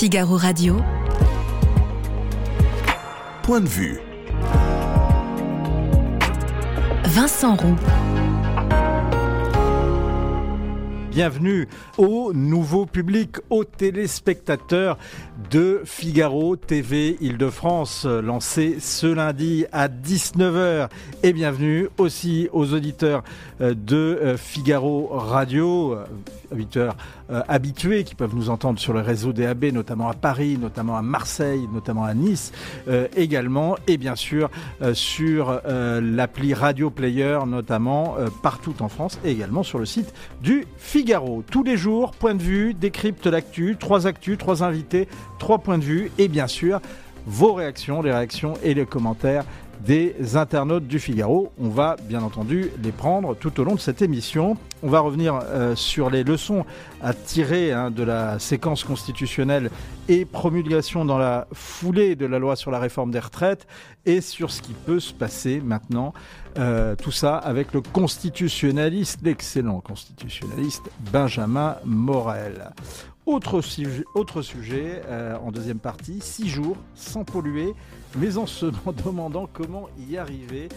Figaro Radio. Point de vue. Vincent Roux. Bienvenue au nouveau public, aux téléspectateurs de Figaro TV Île-de-France, lancé ce lundi à 19h. Et bienvenue aussi aux auditeurs euh, de euh, Figaro Radio, euh, auditeurs habitués qui peuvent nous entendre sur le réseau DAB, notamment à Paris, notamment à Marseille, notamment à Nice également, et bien sûr sur l'appli Radio Player, notamment partout en France, et également sur le site du Figaro. Tous les jours, point de vue, décrypte l'actu, trois actus, trois invités, trois points de vue et bien sûr vos réactions, les réactions et les commentaires des internautes du Figaro. On va bien entendu les prendre tout au long de cette émission. On va revenir euh, sur les leçons à tirer hein, de la séquence constitutionnelle et promulgation dans la foulée de la loi sur la réforme des retraites et sur ce qui peut se passer maintenant. Euh, tout ça avec le constitutionnaliste, l'excellent constitutionnaliste Benjamin Morel. Autre sujet, autre euh, en deuxième partie, six jours sans polluer, mais en se demandant comment y arriver.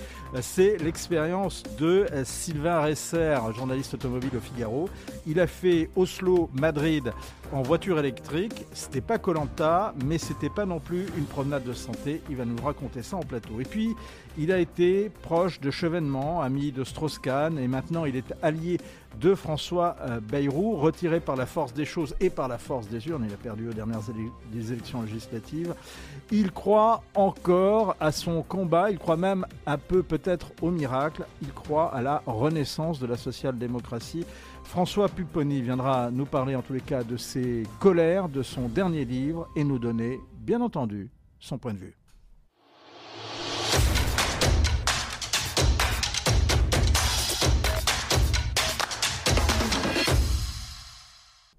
C'est l'expérience de Sylvain Resser, journaliste automobile au Figaro. Il a fait Oslo-Madrid en voiture électrique. C'était pas Colanta, mais c'était pas non plus une promenade de santé. Il va nous raconter ça en plateau. Et puis, il a été proche de Chevènement, ami de Strauss-Kahn, et maintenant il est allié de François euh, Bayrou, retiré par la force des choses et par la force des urnes. Il a perdu aux dernières élections législatives. Il croit encore à son combat, il croit même un peu peut-être au miracle, il croit à la renaissance de la social-démocratie. François Pupponi viendra nous parler en tous les cas de ses colères, de son dernier livre et nous donner, bien entendu, son point de vue.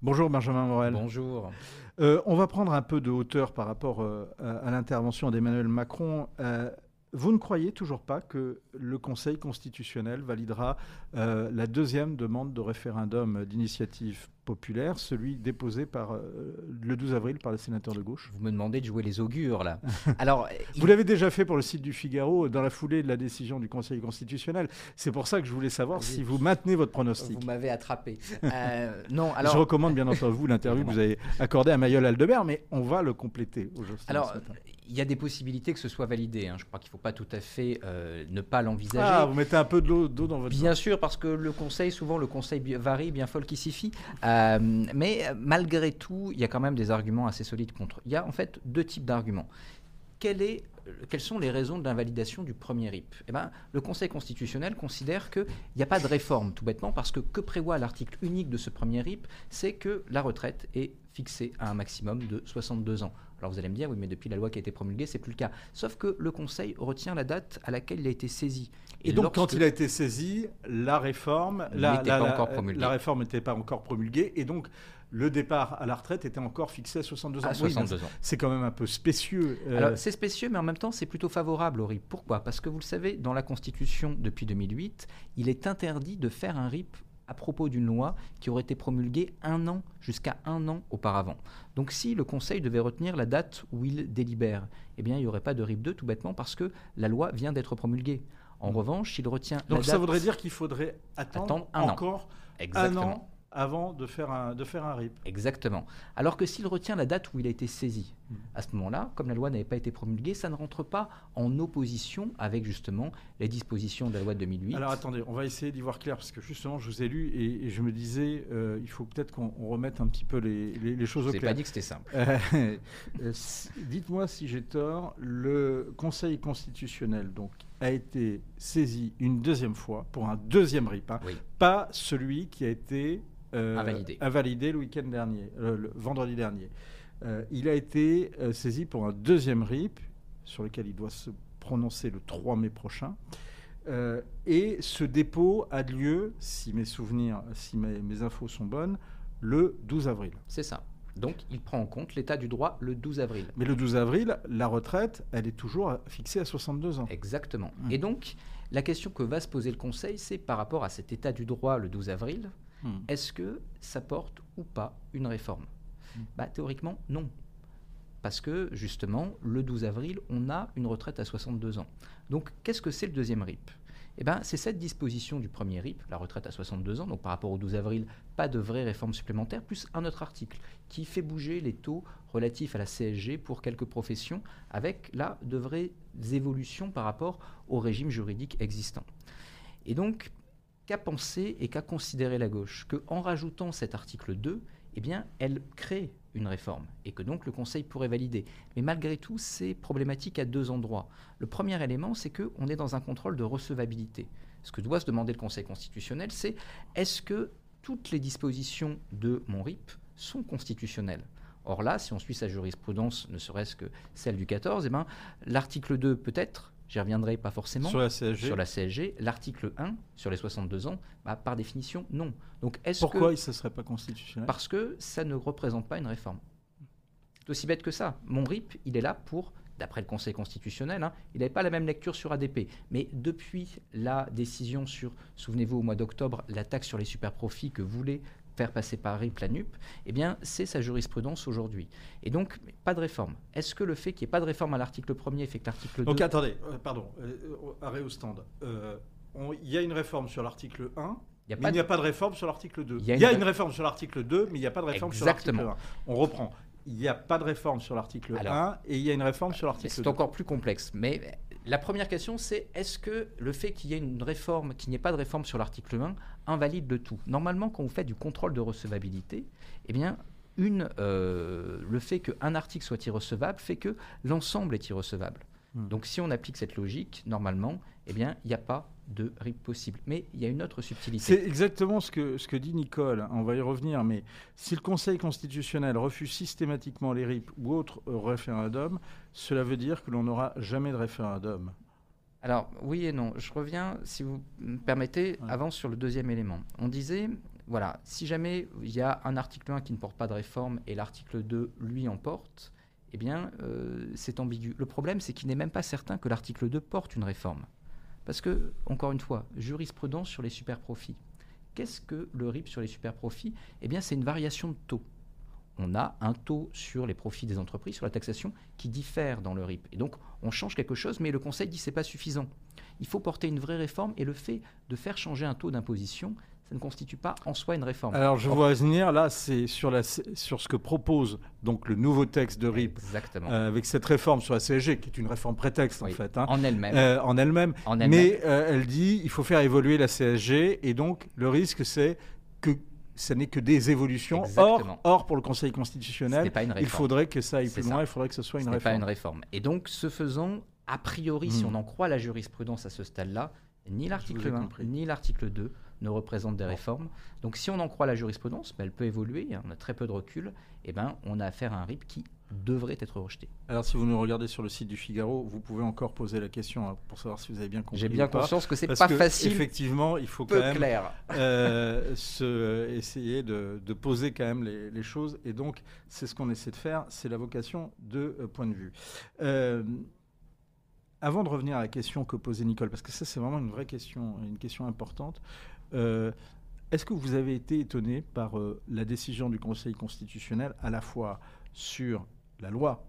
Bonjour Benjamin Morel. Bonjour. Euh, on va prendre un peu de hauteur par rapport euh, à, l'intervention d'Emmanuel Macron. Euh, vous ne croyez toujours pas que le Conseil constitutionnel validera la deuxième demande de référendum d'initiative populaire, celui déposé par euh, le 12 avril par les sénateurs de gauche. Vous me demandez de jouer les augures là. Alors, vous l'avez déjà fait pour le site du Figaro dans la foulée de la décision du Conseil constitutionnel. C'est pour ça que je voulais savoir si vous maintenez votre pronostic. Vous m'avez attrapé. Euh, non, alors je recommande bien entendu vous l'interview que vous avez accordée à Mayol Aldebert, mais on va le compléter aujourd'hui. Alors, il y a des possibilités que ce soit validé. Hein. Je crois qu'il ne faut pas tout à fait euh, ne pas l'envisager. Ah, vous mettez un peu d'eau dans votre. Bien sûr, parce que le Conseil, souvent le Conseil varie, bien folle qui s'y fie. Euh, mais malgré tout, il y a quand même des arguments assez solides contre. Il y a en fait deux types d'arguments. quelles sont les raisons de l'invalidation du premier RIP? Eh ben, Le Conseil constitutionnel considère qu'il n'y a pas de réforme, tout bêtement, parce que que prévoit l'article unique de ce premier RIP C'est que la retraite est fixée à un maximum de 62 ans. Alors vous allez me dire, oui, mais depuis la loi qui a été promulguée, c'est plus le cas. Sauf que le Conseil retient la date à laquelle il a été saisi. Et, donc, quand il a été saisi, la réforme, la, la, la, réforme n'était pas encore promulguée, et donc le départ à la retraite était encore fixé à 62 ans. À 62 ans. C'est quand même un peu spécieux. Euh. C'est spécieux, mais en même temps, c'est plutôt favorable au RIP. Pourquoi? Parce que vous le savez, dans la Constitution depuis 2008, il est interdit de faire un RIP à propos d'une loi qui aurait été promulguée un an, jusqu'à un an auparavant. Donc si le Conseil devait retenir la date où il délibère, eh bien il n'y aurait pas de RIP 2 tout bêtement parce que la loi vient d'être promulguée. En mmh. revanche, s'il retient Donc ça voudrait dire qu'il faudrait attendre, un encore Exactement. un an avant de faire un, de faire un RIP. Exactement. Alors que s'il retient la date où il a été saisi. À ce moment-là, comme la loi n'avait pas été promulguée, ça ne rentre pas en opposition avec justement les dispositions de la loi de 2008. Alors attendez, on va essayer d'y voir clair, parce que justement, je vous ai lu et, je me disais, euh, il faut peut-être qu'on remette un petit peu les, les, choses au clair. Je pas dit que c'était simple. Euh, euh, dites-moi si j'ai tort, le Conseil constitutionnel, donc a été saisi une deuxième fois pour un deuxième RIP, hein. pas celui qui a été euh, invalidé. le week-end dernier, le vendredi dernier. Euh, il a été saisi pour un deuxième RIP, sur lequel il doit se prononcer le 3 mai prochain. et ce dépôt a lieu, si mes souvenirs, si mes, infos sont bonnes, le 12 avril. C'est ça. Donc, il prend en compte l'état du droit le 12 avril. Mais le 12 avril, la retraite, elle est toujours fixée à 62 ans. Exactement. Mmh. Et donc, la question que va se poser le Conseil, c'est par rapport à cet état du droit le 12 avril, Hmm. Est-ce que ça porte ou pas une réforme? Bah, Théoriquement, non. parce que justement, le 12 avril, on a une retraite à 62 ans. Donc, qu'est-ce que c'est le deuxième RIP? Eh ben, c'est cette disposition du premier RIP, la retraite à 62 ans, donc par rapport au 12 avril, pas de vraie réforme supplémentaire, plus un autre article qui fait bouger les taux relatifs à la CSG pour quelques professions, avec là de vraies évolutions par rapport au régime juridique existant. Et donc, qu'a pensé et qu'a considéré la gauche? Qu'en rajoutant cet article 2, eh bien, elle crée une réforme et que donc le Conseil pourrait valider. Mais malgré tout, c'est problématique à deux endroits. Le premier élément, c'est qu'on est dans un contrôle de recevabilité. Ce que doit se demander le Conseil constitutionnel, c'est est-ce que toutes les dispositions de mon RIP sont constitutionnelles? Or là, si on suit sa jurisprudence, ne serait-ce que celle du 14, eh ben, l'article 2 peut-être, J'y reviendrai pas forcément. Sur la CSG Sur la CSG. L'article 1, sur les 62 ans, bah, par définition, non. Donc, est Pourquoi que... ça ne serait pas constitutionnel? Parce que ça ne représente pas une réforme. C'est aussi bête que ça. Mon RIP, il est là pour, d'après le Conseil constitutionnel, hein, il n'avait pas la même lecture sur ADP. Mais depuis la décision sur, souvenez-vous, au mois d'octobre, la taxe sur les superprofits que voulait faire passer par RIP la NUP, eh bien, c'est sa jurisprudence aujourd'hui. Et donc, pas de réforme. Est-ce que le fait qu'il n'y ait pas de réforme à l'article 1er fait que l'article 2... Donc, attendez, euh, pardon, euh, arrêt au stand. Euh, il y a une réforme sur l'article 1, il mais il n'y a pas de réforme sur l'article 2. Il y a, une... réforme sur l'article 2, mais il n'y a pas de réforme sur l'article 1. On reprend. Il n'y a pas de réforme sur l'article 1 et il y a une réforme sur l'article 2. C'est encore plus complexe. Mais la première question, c'est est-ce que le fait qu'il y ait une réforme, qu'il n'y ait pas de réforme sur l'article 1, invalide le tout? Normalement, quand vous faites du contrôle de recevabilité, eh bien, une, euh, le fait qu'un article soit irrecevable fait que l'ensemble est irrecevable. Hmm. Donc si on applique cette logique, normalement, eh bien, il n'y a pas de RIP possible. Mais il y a une autre subtilité. C'est exactement ce que, ce que dit Nicole, on va y revenir, mais si le Conseil constitutionnel refuse systématiquement les RIP ou autres référendums, cela veut dire que l'on n'aura jamais de référendum. Alors oui et non, je reviens, si vous me permettez, avant sur le deuxième élément. On disait, voilà, si jamais il y a un article 1 qui ne porte pas de réforme et l'article 2 lui en porte, eh bien euh, c'est ambigu. Le problème c'est qu'il n'est même pas certain que l'article 2 porte une réforme. Parce que, encore une fois, jurisprudence sur les super profits. Qu'est-ce que le RIP sur les super profits Eh bien, c'est une variation de taux. On a un taux sur les profits des entreprises, sur la taxation, qui diffère dans le RIP. Et donc, on change quelque chose, mais le Conseil dit que ce n'est pas suffisant. Il faut porter une vraie réforme et le fait de faire changer un taux d'imposition, ça ne constitue pas en soi une réforme. Alors je vois venir, là, c'est sur, la, sur ce que propose donc le nouveau texte de RIP, Exactement. Euh, avec cette réforme sur la CSG, qui est une réforme prétexte en fait. Hein, en elle-même. Euh, en elle-même. Mais euh, elle dit il faut faire évoluer la CSG, et donc le risque c'est que ce n'est que des évolutions. Or, or, pour le Conseil constitutionnel, il faudrait que ça aille plus loin, il faudrait que ce soit une réforme. pas une réforme. Et donc, ce faisant, a priori, si hmm. on en croit la jurisprudence à ce stade-là, ni l'article 1, ni l'article 2 ne représentent des réformes. Donc si on en croit la jurisprudence, ben, elle peut évoluer, on a très peu de recul, et ben, on a affaire à un RIP qui devrait être rejeté. Alors si vous nous regardez sur le site du Figaro, vous pouvez encore poser la question hein, pour savoir si vous avez bien compris. J'ai bien conscience que c'est pas facile. Effectivement, il faut quand même euh, se, essayer de, poser quand même les, choses, et donc c'est ce qu'on essaie de faire, c'est la vocation de euh, point de vue. Euh, avant de revenir à la question que posait Nicole, parce que ça c'est vraiment une vraie question, une question importante, euh, est-ce que vous avez été étonné par euh, la décision du Conseil constitutionnel à la fois sur la loi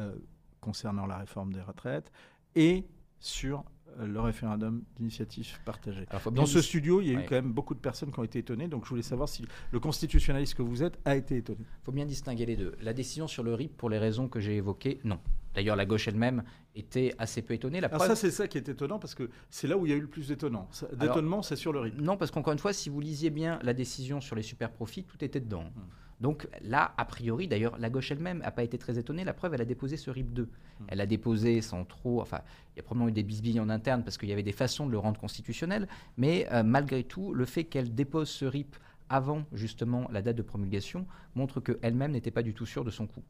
euh, concernant la réforme des retraites et sur le référendum d'initiative partagée? Dans ce studio, il y a eu quand même beaucoup de personnes qui ont été étonnées, donc je voulais savoir si le constitutionnaliste que vous êtes a été étonné. Il faut bien distinguer les deux. La décision sur le RIP, pour les raisons que j'ai évoquées, non. D'ailleurs, la gauche elle-même était assez peu étonnée. La Alors ça, c'est ça qui est étonnant, parce que c'est là où il y a eu le plus d'étonnement. D'étonnement, c'est sur le RIP. Non, parce qu'encore une fois, si vous lisiez bien la décision sur les super profits, tout était dedans. Hmm. Donc là, a priori, d'ailleurs, la gauche elle-même n'a pas été très étonnée. La preuve, elle a déposé ce RIP 2. Hmm. Elle a déposé sans trop... Enfin, il y a probablement eu des bisbilles en interne, parce qu'il y avait des façons de le rendre constitutionnel. Mais euh, malgré tout, le fait qu'elle dépose ce RIP avant justement la date de promulgation montre qu'elle-même n'était pas du tout sûre de son coup.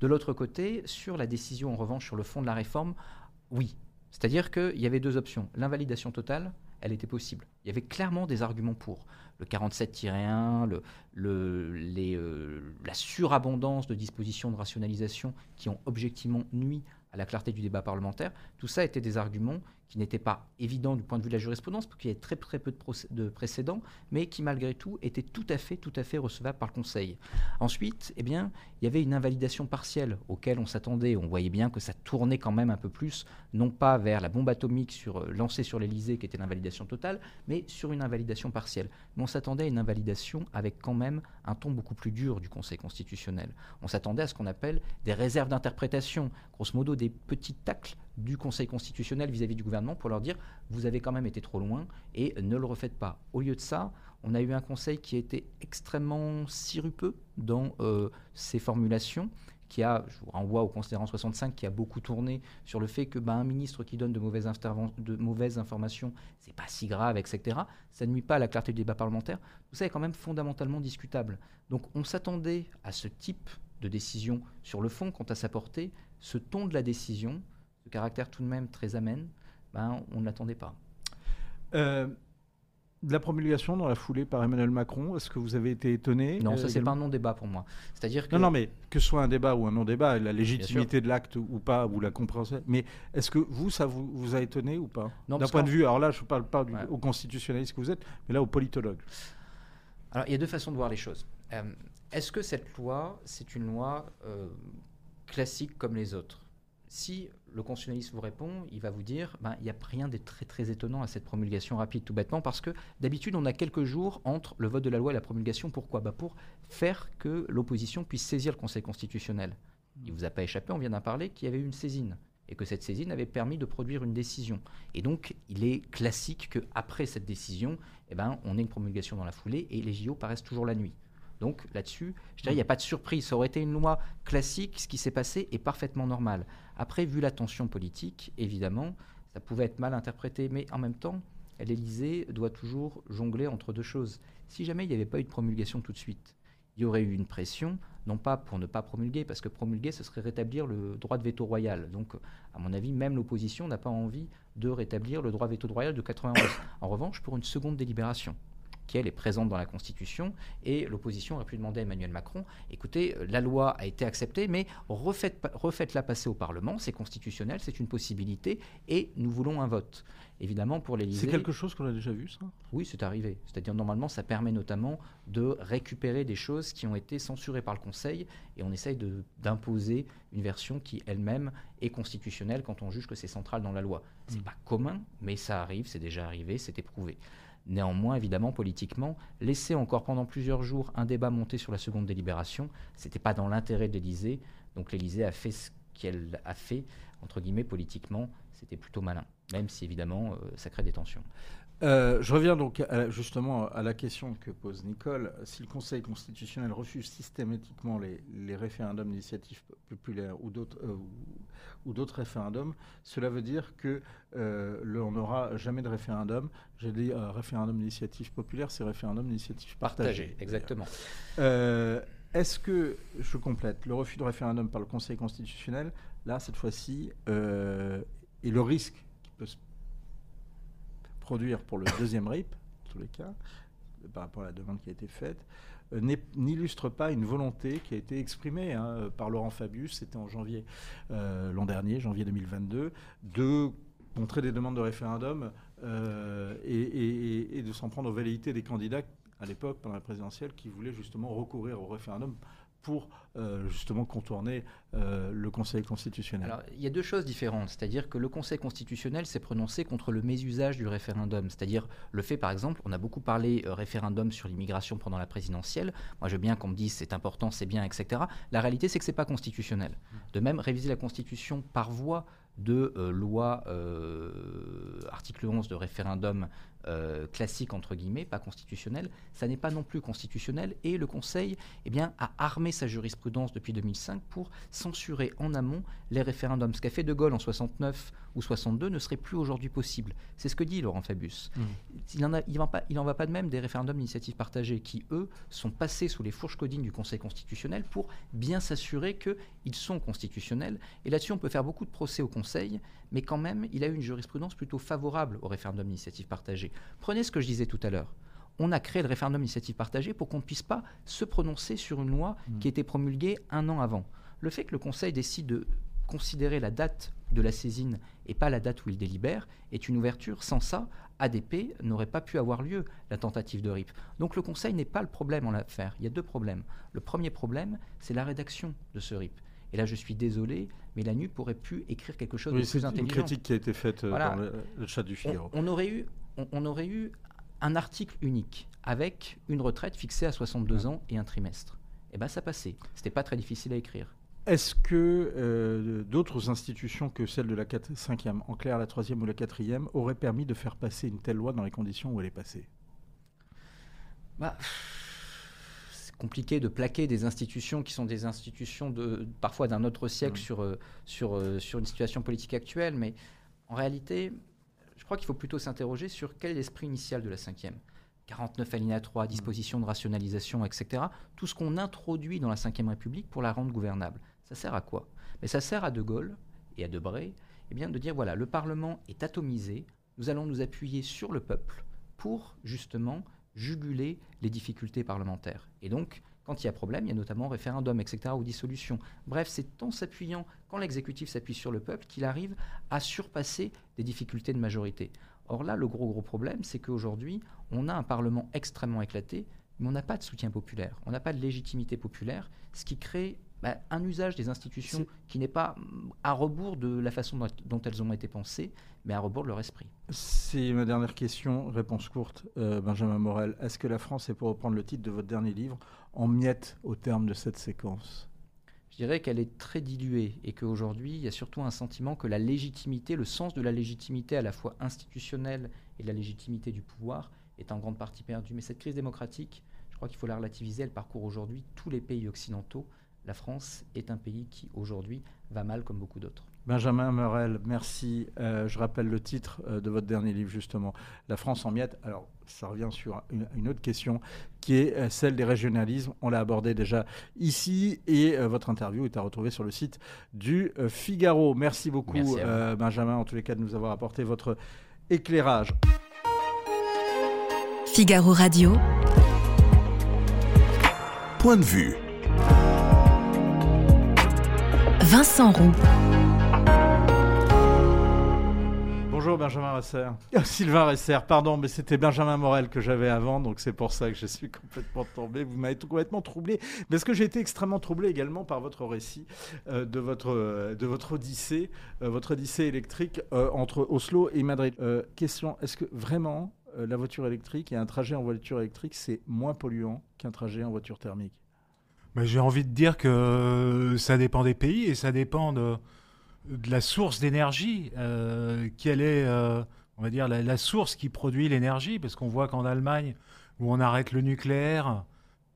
De l'autre côté, sur la décision en revanche sur le fond de la réforme, oui. C'est-à-dire qu'il y avait deux options. L'invalidation totale, elle était possible. Il y avait clairement des arguments pour. le 47-1, le, le, les, la surabondance de dispositions de rationalisation qui ont objectivement nuit à la clarté du débat parlementaire. Tout ça étaient des arguments qui n'étaient pas évidents du point de vue de la jurisprudence, parce qu'il y avait très peu de, précédents, mais qui malgré tout étaient tout à fait recevables par le Conseil. Ensuite, eh bien, il y avait une invalidation partielle auquel on s'attendait. On voyait bien que ça tournait quand même un peu plus, non pas vers la bombe atomique euh, lancée sur l'Elysée, qui était l'invalidation totale, mais sur une invalidation partielle. Mais on s'attendait à une invalidation avec quand même un ton beaucoup plus dur du Conseil constitutionnel. On s'attendait à ce qu'on appelle des réserves d'interprétation, grosso modo des petits tacles du Conseil constitutionnel vis-à-vis du gouvernement pour leur dire vous avez quand même été trop loin et ne le refaites pas. Au lieu de ça, on a eu un Conseil qui a été extrêmement sirupeux dans euh, ses formulations, qui a, je vous renvoie au considérant 65, qui a beaucoup tourné sur le fait que ben, un ministre qui donne de mauvaises, de mauvaises informations, c'est pas si grave, etc. Ça ne nuit pas à la clarté du débat parlementaire. Tout ça est quand même fondamentalement discutable. Donc on s'attendait à ce type de décision sur le fond quant à sa portée. Ce ton de la décision, caractère tout de même très amène, ben, on ne l'attendait pas. Euh, de la promulgation dans la foulée par Emmanuel Macron, est-ce que vous avez été étonné Non, ça c'est pas un non-débat pour moi. C'est-à-dire que non, non, mais que ce soit un débat ou un non-débat, la légitimité de l'acte ou pas, ou la compréhension. Mais est-ce que vous, ça vous, vous a étonné ou pas? D'un point de vue, alors là, je ne parle pas du, au constitutionnaliste que vous êtes, mais là au politologue. Alors il y a deux façons de voir les choses. Euh, est-ce que cette loi, c'est une loi euh, classique comme les autres? Si le constitutionnaliste vous répond, il va vous dire ben, il n'y a rien de très très étonnant à cette promulgation rapide, tout bêtement, parce que d'habitude, on a quelques jours entre le vote de la loi et la promulgation. Pourquoi? Ben, Pour faire que l'opposition puisse saisir le Conseil constitutionnel. Il ne vous a pas échappé, on vient d'en parler, qu'il y avait eu une saisine et que cette saisine avait permis de produire une décision. Et donc, il est classique qu'après cette décision, eh ben, on ait une promulgation dans la foulée et les JO paraissent toujours la nuit. Donc là-dessus, je dirais, il n'y a pas de surprise. Ça aurait été une loi classique. Ce qui s'est passé est parfaitement normal. Après, vu la tension politique, évidemment, ça pouvait être mal interprété. Mais en même temps, l'Élysée doit toujours jongler entre deux choses. Si jamais il n'y avait pas eu de promulgation tout de suite, il y aurait eu une pression, non pas pour ne pas promulguer, parce que promulguer, ce serait rétablir le droit de veto royal. Donc, à mon avis, même l'opposition n'a pas envie de rétablir le droit de veto royal de 91. En revanche, pour une seconde délibération qui elle est présente dans la Constitution, et l'opposition aurait pu demander à Emmanuel Macron, écoutez, euh, la loi a été acceptée, mais refaites-la passer au Parlement, c'est constitutionnel, c'est une possibilité, et nous voulons un vote. Évidemment, pour l'Élysée... C'est quelque chose qu'on a déjà vu, ça? Oui, c'est arrivé. C'est-à-dire, normalement, ça permet notamment de récupérer des choses qui ont été censurées par le Conseil, et on essaye d'imposer une version qui, elle-même, est constitutionnelle quand on juge que c'est central dans la loi. C'est n'est mm. pas commun, mais ça arrive, c'est déjà arrivé, c'est éprouvé. Néanmoins, évidemment, politiquement, laisser encore pendant plusieurs jours un débat monter sur la seconde délibération, ce n'était pas dans l'intérêt de l'Élysée. Donc l'Élysée a fait ce qu'elle a fait, entre guillemets, politiquement, c'était plutôt malin, même si évidemment euh, ça crée des tensions. Euh, je reviens donc justement à la question que pose Nicole. Si le Conseil constitutionnel refuse systématiquement les, référendums d'initiative populaire ou d'autres euh, ou, d'autres référendums, cela veut dire que euh, on n'aura jamais de référendum. J'ai dit référendum d'initiative populaire, c'est référendum d'initiative partagée. Partagé, exactement. Est-ce que, je complète, le refus de référendum par le Conseil constitutionnel, là, cette fois-ci, et le risque qui peut se produire pour le deuxième RIP, en tous les cas, par rapport à la demande qui a été faite, euh, n'illustre pas une volonté qui a été exprimée hein, par Laurent Fabius, c'était en janvier euh, l'an dernier, janvier 2022, de montrer des demandes de référendum euh, et, de s'en prendre aux velléités des candidats à l'époque, pendant la présidentielle, qui voulaient justement recourir au référendum pour euh, justement contourner euh, le Conseil constitutionnel Alors, il y a deux choses différentes. C'est-à-dire que le Conseil constitutionnel s'est prononcé contre le mésusage du référendum. C'est-à-dire le fait, par exemple, on a beaucoup parlé euh, référendum sur l'immigration pendant la présidentielle. Moi, je veux bien qu'on me dise c'est important, c'est bien, etc. La réalité, c'est que c'est pas constitutionnel. De même, réviser la Constitution par voie de loi article 11 de référendum euh, classique entre guillemets, pas constitutionnel, ça n'est pas non plus constitutionnel et le Conseil eh bien, a armé sa jurisprudence depuis 2005 pour censurer en amont les référendums. Ce qu'a fait De Gaulle en 69 ou 62 ne serait plus aujourd'hui possible. C'est ce que dit Laurent Fabius. Mmh. Il n'en il en va pas de même des référendums d'initiative partagée qui, eux, sont passés sous les fourches codines du Conseil constitutionnel pour bien s'assurer qu'ils sont constitutionnels. Et là-dessus, on peut faire beaucoup de procès au Conseil, mais quand même, il a eu une jurisprudence plutôt favorable au référendum d'initiative partagée. Prenez ce que je disais tout à l'heure. on a créé le référendum d'initiative partagée pour qu'on ne puisse pas se prononcer sur une loi Mm. qui était promulguée un an avant. Le fait que le Conseil décide de considérer la date de la saisine et pas la date où il délibère est une ouverture. Sans ça, ADP n'aurait pas pu avoir lieu, la tentative de RIP. Donc le Conseil n'est pas le problème en l'affaire. Il y a deux problèmes. Le premier problème, c'est la rédaction de ce RIP. Et là, je suis désolé, mais la NUP aurait pu écrire quelque chose Oui, de c'est plus une intelligent. critique qui a été faite euh, Voilà. dans le, le chat du On, Figaro. on aurait eu, on, on aurait eu un article unique avec une retraite fixée à 62 ans et un trimestre. Et ben ça passait. C'était pas très difficile à écrire. Est-ce que euh, d'autres institutions que celle de la 4, 5e, en clair la 3e ou la 4e, auraient permis de faire passer une telle loi dans les conditions où elle est passée? Bah, c'est compliqué de plaquer des institutions qui sont des institutions de, parfois d'un autre siècle Mm. sur, euh, sur, euh, sur une situation politique actuelle, mais en réalité, crois qu'il faut plutôt s'interroger sur quel est l'esprit initial de la cinquième. 49 alinéa 3, disposition de rationalisation, etc. Tout ce qu'on introduit dans la Ve République pour la rendre gouvernable. Ça sert à quoi? Mais ça sert à De Gaulle et à Debré eh bien, de dire voilà, le Parlement est atomisé, nous allons nous appuyer sur le peuple pour justement juguler les difficultés parlementaires. Et donc, quand il y a problème, il y a notamment référendum, etc., ou dissolution. Bref, c'est en s'appuyant, quand l'exécutif s'appuie sur le peuple, qu'il arrive à surpasser des difficultés de majorité. Or là, le gros gros problème, c'est qu'aujourd'hui, on a un Parlement extrêmement éclaté, mais on n'a pas de soutien populaire, on n'a pas de légitimité populaire, ce qui crée bah, un usage des institutions qui n'est pas mm, à rebours de la façon dont, dont elles ont été pensées, mais à rebours de leur esprit. C'est ma dernière question, réponse courte, euh, Benjamin Morel. Est-ce que la France est, pour reprendre le titre de votre dernier livre, en miettes au terme de cette séquence Je dirais qu'elle est très diluée et qu'aujourd'hui, il y a surtout un sentiment que la légitimité, le sens de la légitimité à la fois institutionnelle et de la légitimité du pouvoir est en grande partie perdu. Mais cette crise démocratique, je crois qu'il faut la relativiser, elle parcourt aujourd'hui tous les pays occidentaux. La France est un pays qui, aujourd'hui, va mal comme beaucoup d'autres. Benjamin Morel, merci. Euh, je rappelle le titre euh, de votre dernier livre, justement, La France en miettes. Alors, ça revient sur une, une autre question qui est euh, celle des régionalismes. On l'a abordé déjà ici et euh, votre interview est à retrouver sur le site du euh, Figaro. Merci beaucoup, Merci euh, Benjamin, en tous les cas, de nous avoir apporté votre éclairage. Figaro Radio. Point de vue. Vincent Roux. Bonjour Benjamin Resser. Sylvain Resser, pardon, mais c'était Benjamin Morel que j'avais avant, donc c'est pour ça que je suis complètement tombé. Vous m'avez complètement troublé. Parce que j'ai été extrêmement troublé également par votre récit euh, de, votre, euh, de votre odyssée, euh, votre odyssée électrique entre Oslo et Madrid? Question, est-ce que vraiment la voiture électrique et un trajet en voiture électrique, c'est moins polluant qu'un trajet en voiture thermique? J'ai envie de dire que ça dépend des pays et ça dépend de, de la source d'énergie. Euh, quelle est, euh, on va dire, la, source qui produit l'énergie Parce qu'on voit qu'en Allemagne, où on arrête le nucléaire,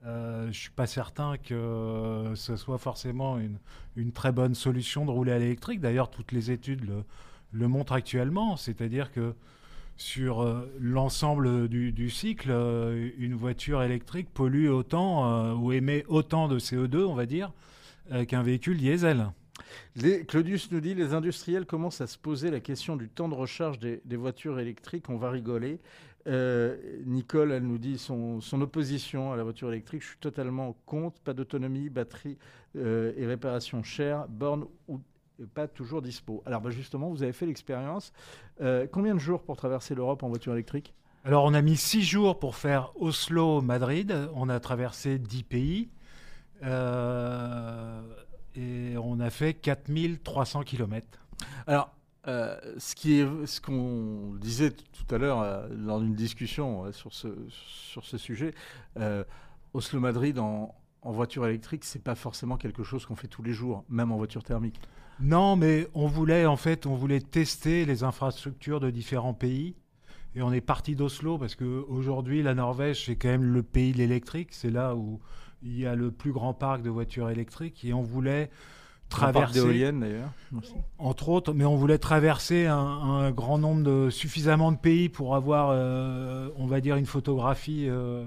euh, je ne suis pas certain que ce soit forcément une, très bonne solution de rouler à l'électrique. D'ailleurs, toutes les études le, montrent actuellement. C'est-à-dire que sur l'ensemble du, du cycle, une voiture électrique pollue autant ou émet autant de CO2, on va dire, qu'un véhicule diesel. Claudius nous dit les industriels commencent à se poser la question du temps de recharge des, voitures électriques. On va rigoler. Euh, Nicole, elle nous dit son, opposition à la voiture électrique. Je suis totalement contre. Pas d'autonomie, batterie euh, et réparation chères, borne ou pas toujours dispo. Alors bah, justement, vous avez fait l'expérience. Euh, combien de jours pour traverser l'Europe en voiture électrique? Alors, on a mis six jours pour faire Oslo-Madrid. On a traversé dix pays. Et on a fait 4300 km. Alors, euh, ce qui est, ce qu'on disait tout à l'heure euh, lors d'une discussion euh, sur ce sur ce sujet, euh, Oslo-Madrid en, en voiture électrique, c'est pas forcément quelque chose qu'on fait tous les jours, même en voiture thermique. Non, mais on voulait en fait, on voulait tester les infrastructures de différents pays. Et on est parti d'Oslo parce que aujourd'hui, la Norvège, c'est quand même le pays de l'électrique. C'est là où il y a le plus grand parc de voitures électriques. Et on voulait traverser, d'éoliennes d'ailleurs. entre autres, mais on voulait traverser un, un grand nombre de, suffisamment de pays pour avoir, euh, on va dire, une photographie euh,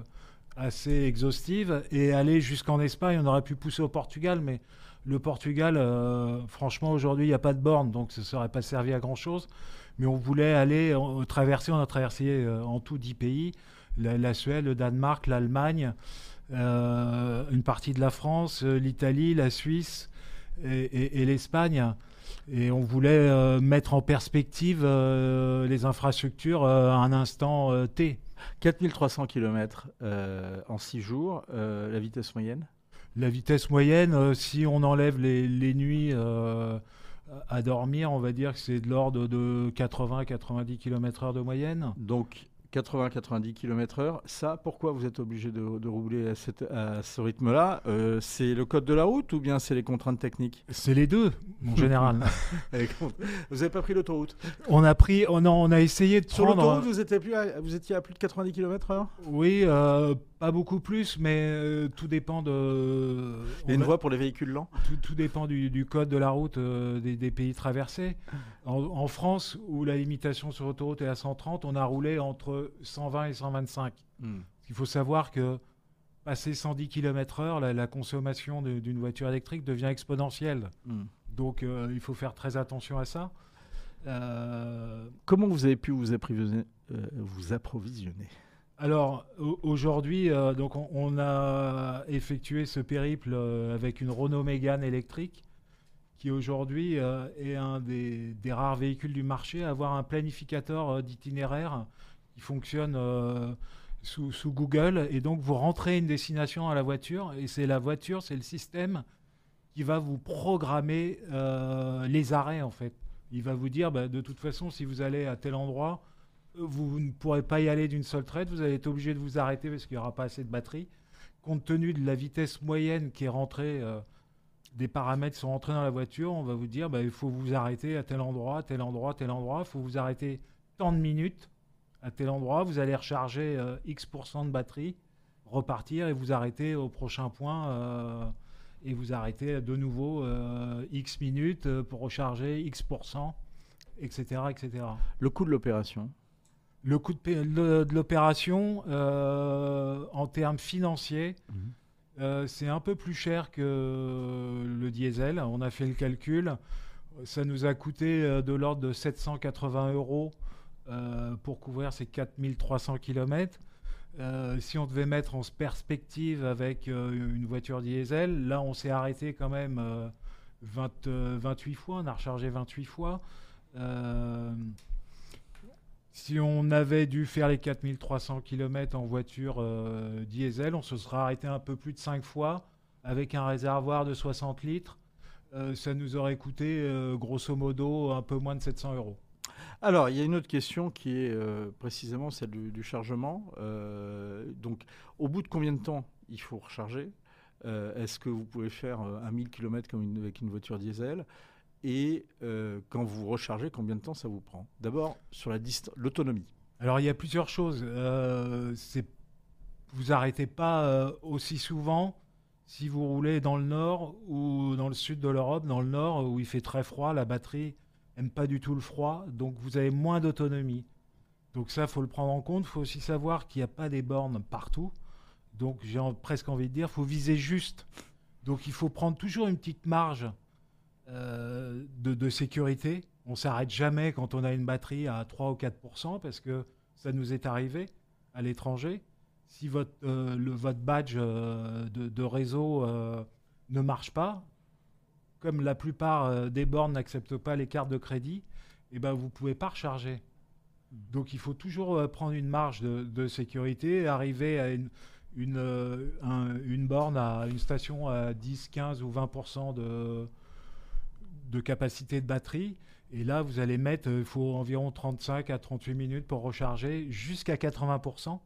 assez exhaustive et aller jusqu'en Espagne. On aurait pu pousser au Portugal, mais le Portugal, euh, franchement, aujourd'hui, il n'y a pas de borne, donc ça ne serait pas servi à grand-chose. Mais on voulait aller euh, traverser, on a traversé euh, en tout 10 pays, la, la Suède, le Danemark, l'Allemagne, une partie de la France, euh, l'Italie, la Suisse et, et- et l'Espagne. Et on voulait euh, mettre en perspective euh, les infrastructures euh, à un instant euh, T. 4300 km en 6 jours, euh, la vitesse moyenne? La vitesse moyenne, euh, si on enlève les, les nuits euh, à dormir, on va dire que c'est de l'ordre de 80-90 km/h de moyenne. Donc 80-90 km/h. Ça, pourquoi vous êtes obligé de, de rouler à, cette- à ce rythme-là Euh, C'est le code de la route ou bien c'est les contraintes techniques? C'est les deux, en général. Vous n'avez pas pris l'autoroute? On a pris, on a, on a essayé de Sur prendre. l'autoroute, vous, étiez plus à- vous étiez à plus de 90 km/h Oui, euh, pas beaucoup plus, mais euh, tout dépend de. Il y a on une voie pour les véhicules lents? Tout, tout dépend du, du code de la route euh, des, des pays traversés. En, en France, où la limitation sur autoroute est à 130, on a roulé entre 120 et 125. Hmm. Il faut savoir que passer 110 km/h, la, la consommation d'une voiture électrique devient exponentielle. Hmm. Donc euh, il faut faire très attention à ça. Euh, Comment vous avez pu vous approvisionner, euh, vous approvisionner? Alors au- aujourd'hui, euh, donc on, a effectué ce périple euh, avec une Renault Mégane électrique, qui aujourd'hui euh, est un des, rares véhicules du marché à avoir un planificateur d'itinéraire qui fonctionne sous, Google. Et donc vous rentrez une destination à la voiture, et c'est la voiture, c'est le système qui va vous programmer les arrêts en fait. Il va vous dire, bah, de toute façon, si vous allez à tel endroit, vous ne pourrez pas y aller d'une seule traite, vous allez être obligé de vous arrêter parce qu'il n'y aura pas assez de batterie. Compte tenu de la vitesse moyenne qui est rentrée, euh, des paramètres sont rentrés dans la voiture, on va vous dire bah, il faut vous arrêter à tel endroit, tel endroit, tel endroit, il faut vous arrêter tant de minutes à tel endroit, vous allez recharger euh, X% de batterie, repartir et vous arrêter au prochain point. euh, et vous arrêtez de nouveau X minutes pour recharger X%, etc. etc. Le coût de l'opération? Le coût de, l'opération, euh, en termes financiers, Mhm. euh, c'est un peu plus cher que le diesel. On a fait le calcul. Ça nous a coûté euh, de l'ordre de 780 euros euh, pour couvrir ces 4300 km. si on devait mettre en perspective avec une voiture diesel, là on s'est arrêté quand même euh, 20, euh, 28 fois, on a rechargé 28 fois. Si on avait dû faire les 4300 km en voiture euh, diesel, on se serait arrêté un peu plus de 5 fois avec un réservoir de 60 litres. Euh, ça nous aurait coûté euh, grosso modo un peu moins de 700 euros. Alors, il y a une autre question qui est précisément celle du, chargement. Donc, au bout de combien de temps il faut recharger? Est-ce que vous pouvez faire un 1000 km avec une voiture diesel? Et euh, quand vous rechargez, combien de temps ça vous prend? D'abord, sur l'autonomie. Alors il y a plusieurs choses. Euh, vous arrêtez pas euh, aussi souvent si vous roulez dans le nord ou dans le sud de l'Europe. Dans le nord où il fait très froid, la batterie aime pas du tout le froid, donc vous avez moins d'autonomie. Donc ça, faut le prendre en compte. Il faut aussi savoir qu'il n'y a pas des bornes partout. Donc j'ai presque envie de dire, faut viser juste. Donc il faut prendre toujours une petite marge euh, de, sécurité. On s'arrête jamais quand on a une batterie à 3 ou 4% parce que ça nous est arrivé à l'étranger. Si votre, euh, le, votre badge euh, de, réseau ne marche pas, comme la plupart des bornes n'acceptent pas les cartes de crédit, eh ben, vous ne pouvez pas recharger. Donc il faut toujours prendre une marge de, sécurité, arriver à une, une, un- une borne, à une station à 10, 15 ou 20% de, de capacité de batterie. Et là, vous allez mettre, euh, il faut environ 35 à 38 minutes pour recharger jusqu'à 80%.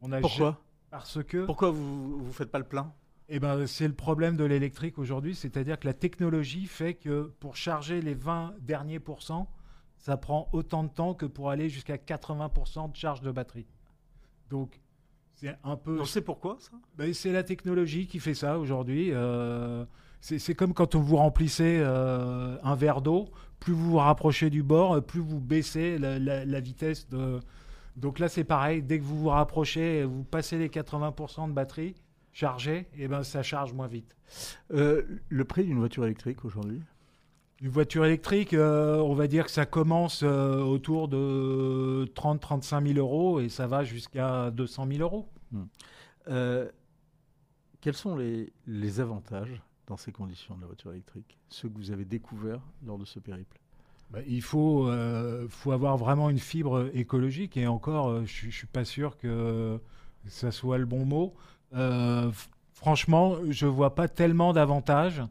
On a Pourquoi? Parce que Pourquoi vous ne faites pas le plein? Eh ben, c'est le problème de l'électrique aujourd'hui, c'est-à-dire que la technologie fait que pour charger les 20 derniers pourcents, ça prend autant de temps que pour aller jusqu'à 80% de charge de batterie. Donc, c'est un peu... On sait pourquoi ça? Ben, c'est la technologie qui fait ça aujourd'hui. Euh, c'est comme quand vous remplissez euh, un verre d'eau, plus vous vous rapprochez du bord, plus vous baissez la, la- la vitesse de... Donc là, c'est pareil, dès que vous vous rapprochez, vous passez les 80% de batterie chargée, et ben ça charge moins vite. Euh, Le prix d'une voiture électrique aujourd'hui? Une voiture électrique, euh, on va dire que ça commence euh, autour de 30-35 000 euros et ça va jusqu'à 200 000 euros. Euh, quels sont les, les avantages dans ces conditions de la voiture électrique Ceux que vous avez découverts lors de ce périple Bah, il faut, euh, faut avoir vraiment une fibre écologique et encore, euh, je ne suis pas sûr que ça soit le bon mot. Euh, franchement, je ne vois pas tellement d'avantages,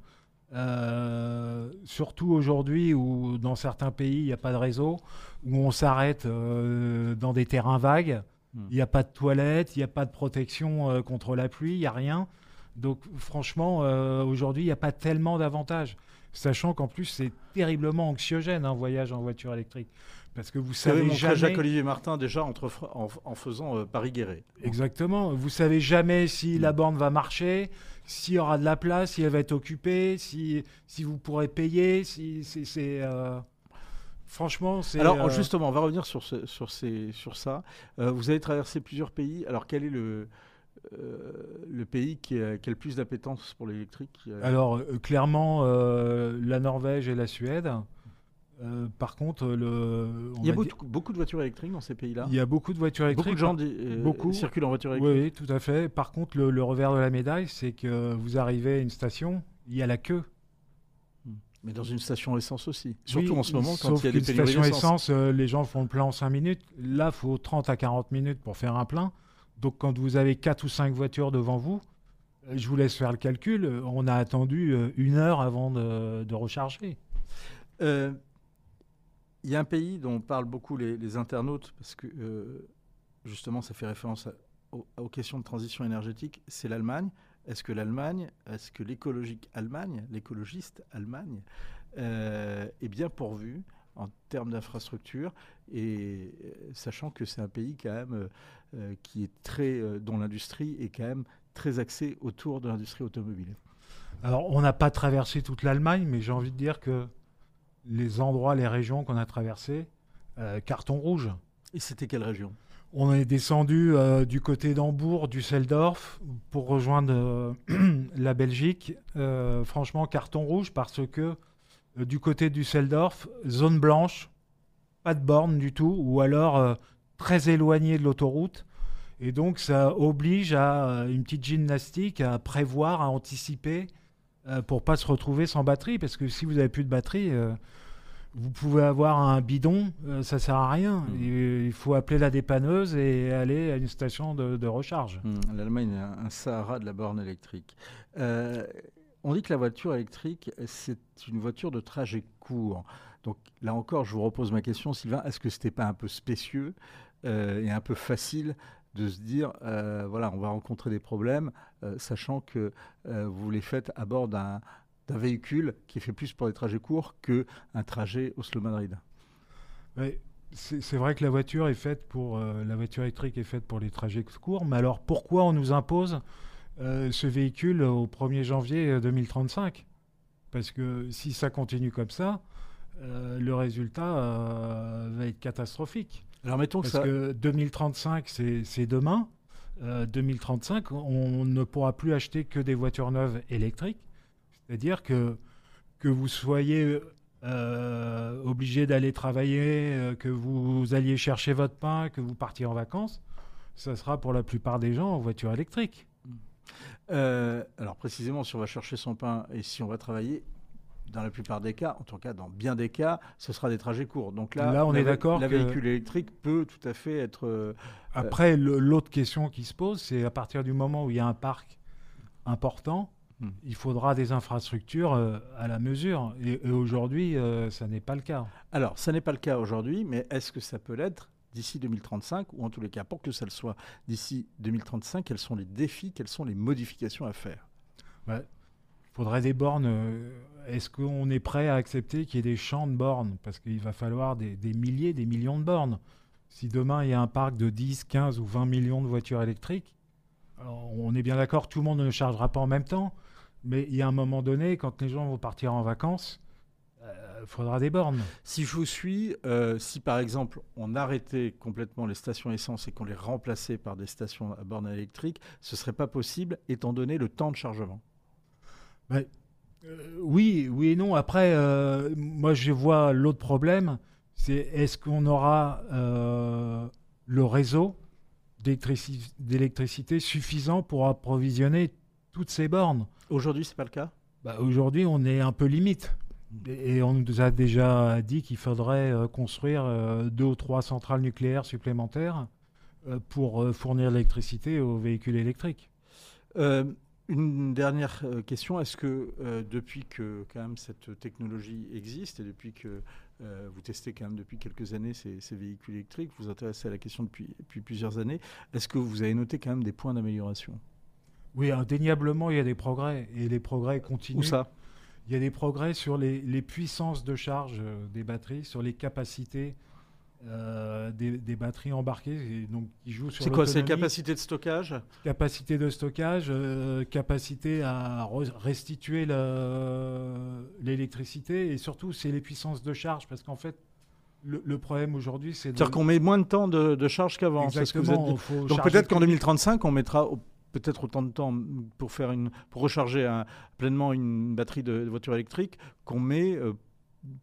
surtout aujourd'hui où dans certains pays, il n'y a pas de réseau, où on s'arrête dans des terrains vagues, Hmm. il n'y a pas de toilettes, il n'y a pas de protection contre la pluie, il n'y a rien. Donc franchement, euh, aujourd'hui, il n'y a pas tellement d'avantages. Sachant qu'en plus, c'est terriblement anxiogène un voyage en voiture électrique. Parce que vous savez montré jamais... Jacques-Olivier Martin déjà entre, en, en faisant euh, Paris-Guéret. Exactement. Vous savez jamais si la borne va marcher, s'il y aura de la place, si elle va être occupée, si, si vous pourrez payer. Si, c'est, euh, Franchement, c'est... Alors justement, on va revenir sur, ce- sur, ces, sur ça. Vous avez traversé plusieurs pays. Alors quel est le, euh, le pays qui a, qui a le plus d'appétence pour l'électrique Alors, euh, clairement, euh, la Norvège et la Suède. Par contre, le... Il y a beaucoup, beaucoup de voitures électriques dans ces pays-là. il y a beaucoup de voitures électriques. Beaucoup de gens beaucoup. circulent en voiture électrique. Oui, tout à fait. Par contre, le, le revers de la médaille, c'est que vous arrivez à une station, il y a la queue. Mais dans une station essence aussi. Surtout Oui, en ce moment, quand il y a des pénuries station d'essence. essence, euh, les gens font le plein en 5 minutes. Là, il faut 30 à 40 minutes pour faire un plein. Donc, quand vous avez 4 ou 5 voitures devant vous, euh, je vous laisse faire le calcul. euh, On a attendu euh, une heure avant de, recharger. Il y a un pays dont parlent beaucoup les, internautes, parce que justement, ça fait référence aux, questions de transition énergétique, c'est l'Allemagne. Est-ce que l'Allemagne, est-ce que l'écologique Allemagne, l'écologiste Allemagne, est bien pourvue en termes d'infrastructures, et euh, sachant que c'est un pays quand même euh, euh, qui est très, euh, dont l'industrie est quand même très axée autour de l'industrie automobile. Alors, on n'a pas traversé toute l'Allemagne, mais j'ai envie de dire que les endroits, les régions qu'on a traversées, euh, carton rouge. Et c'était quelle région? On est descendu du côté d'Hambourg, Düsseldorf, pour rejoindre la Belgique. Franchement, carton rouge parce que du côté du Düsseldorf, zone blanche, pas de borne du tout, ou alors euh, très éloigné de l'autoroute. Et donc, ça oblige à euh, une petite gymnastique, à prévoir, à anticiper, euh, pour pas se retrouver sans batterie. Parce que si vous n'avez plus de batterie, euh, vous pouvez avoir un bidon, euh, ça sert à rien. Et il faut appeler la dépanneuse et aller à une station de, de recharge. Hmm, L'Allemagne est un, Sahara de la borne électrique. On dit que la voiture électrique, c'est une voiture de trajet court. Donc là encore, je vous repose ma question, Sylvain, est-ce que c'était pas un peu spécieux euh, et un peu facile de se dire, euh, voilà, on va rencontrer des problèmes, euh, sachant que vous les faites à bord d'un véhicule qui est fait plus pour des trajets courts qu'un trajet Oslo-Madrid Ouais, c'est vrai que la voiture est faite pour la voiture électrique est faite pour les trajets courts, mais alors pourquoi on nous impose ce véhicule au 1er janvier euh, 2035 Parce que si ça continue comme ça, euh, le résultat euh, va être catastrophique. Alors mettons que Parce ça... que 2035, c'est demain. Euh, 2035, on ne pourra plus acheter que des voitures neuves électriques. C'est-à-dire que, que vous soyez euh, obligé d'aller travailler, euh, que vous alliez chercher votre pain, que vous partiez en vacances, ça sera pour la plupart des gens en voiture électrique. Euh, alors précisément, si on va chercher son pain et si on va travailler, dans la plupart des cas, en tout cas dans bien des cas, ce sera des trajets courts. Donc là, Là, on la est d'accord La que- véhicule électrique peut tout à fait être. euh, Après, l'autre question qui se pose, c'est à partir du moment où il y a un parc important, Hmm. il faudra des infrastructures euh, à la mesure. Et, et aujourd'hui, euh, ça n'est pas le cas. Alors, ça n'est pas le cas aujourd'hui, mais est-ce que ça peut l'être d'ici 2035 ou en tous les cas, pour que ça le soit d'ici 2035, quels sont les défis, quelles sont les modifications à faire? Il faudrait des bornes. Euh, Est-ce qu'on est prêt à accepter qu'il y ait des champs de bornes? Parce qu'il va falloir des, des milliers, des millions de bornes. Si demain il y a un parc de 10, 15 ou 20 millions de voitures électriques, alors, on est bien d'accord, tout le monde ne chargera pas en même temps. Mais il y a un moment donné, quand les gens vont partir en vacances, il faudra des bornes. Si je vous suis, euh, si par exemple on arrêtait complètement les stations essence et qu'on les remplaçait par des stations à borne électrique, ce serait pas possible étant donné le temps de chargement. Euh, oui, oui et non. Après, euh, moi, je vois l'autre problème, c'est est-ce qu'on aura euh, le réseau d'électrici- d'électricité suffisant pour approvisionner toutes ces bornes? Aujourd'hui, c'est pas le cas? Bah, Aujourd'hui, on est un peu limite. Et on nous a déjà dit qu'il faudrait construire deux ou trois centrales nucléaires supplémentaires pour fournir l'électricité aux véhicules électriques. Une dernière euh, question. Est-ce que euh, depuis que quand même cette technologie existe et depuis que euh, vous testez quand même depuis quelques années ces, ces véhicules électriques, vous vous intéressez à la question depuis, depuis plusieurs années, est-ce que vous avez noté quand même des points d'amélioration? Oui, indéniablement, il y a des progrès. Et les progrès continuent. Où ça? Il y a des progrès sur les, les puissances de charge des batteries, sur les capacités euh, des, des batteries embarquées, et donc qui jouent sur C'est quoi C'est capacité de stockage capacité de stockage, euh, capacité à re- restituer le- l'électricité, et surtout c'est les puissances de charge, parce qu'en fait le, le problème aujourd'hui c'est de C'est-à-dire qu'on met moins de temps de, de charge qu'avant. ce que vous Donc peut-être qu'en plus vite. 2035, on mettra au- peut-être autant de temps pour faire une pour recharger un- pleinement une batterie de, de voiture électrique qu'on met euh,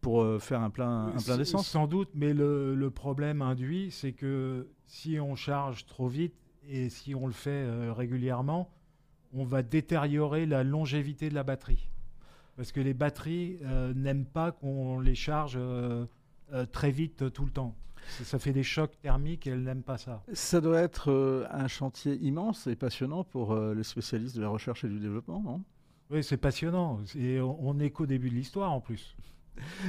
pour euh, faire un plein un plein S- d'essence. Sans doute, mais le, le problème induit, c'est que si on charge trop vite et si on le fait euh, régulièrement, on va détériorer la longévité de la batterie. Parce que les batteries euh, n'aiment pas qu'on les charge euh, euh, très vite euh, tout le temps. Ça, ça fait des chocs thermiques et elles n'aiment pas ça. Ça doit être euh, un chantier immense et passionnant pour euh, les spécialistes de la recherche et du développement, non? Oui, c'est passionnant. Et on, on est qu'au début de l'histoire en plus.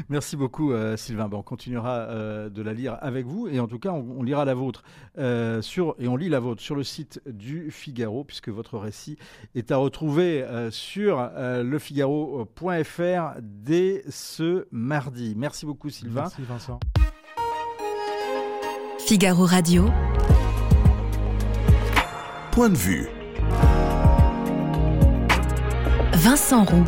Merci beaucoup, euh, Sylvain. Bon, on continuera euh, de la lire avec vous et en tout cas, on, on lira la vôtre euh, sur et on lit la vôtre sur le site du Figaro puisque votre récit est à retrouver euh, sur euh, lefigaro.fr dès ce mardi. Merci beaucoup, Sylvain. Merci Vincent. Figaro Radio. Point de vue. Vincent Roux.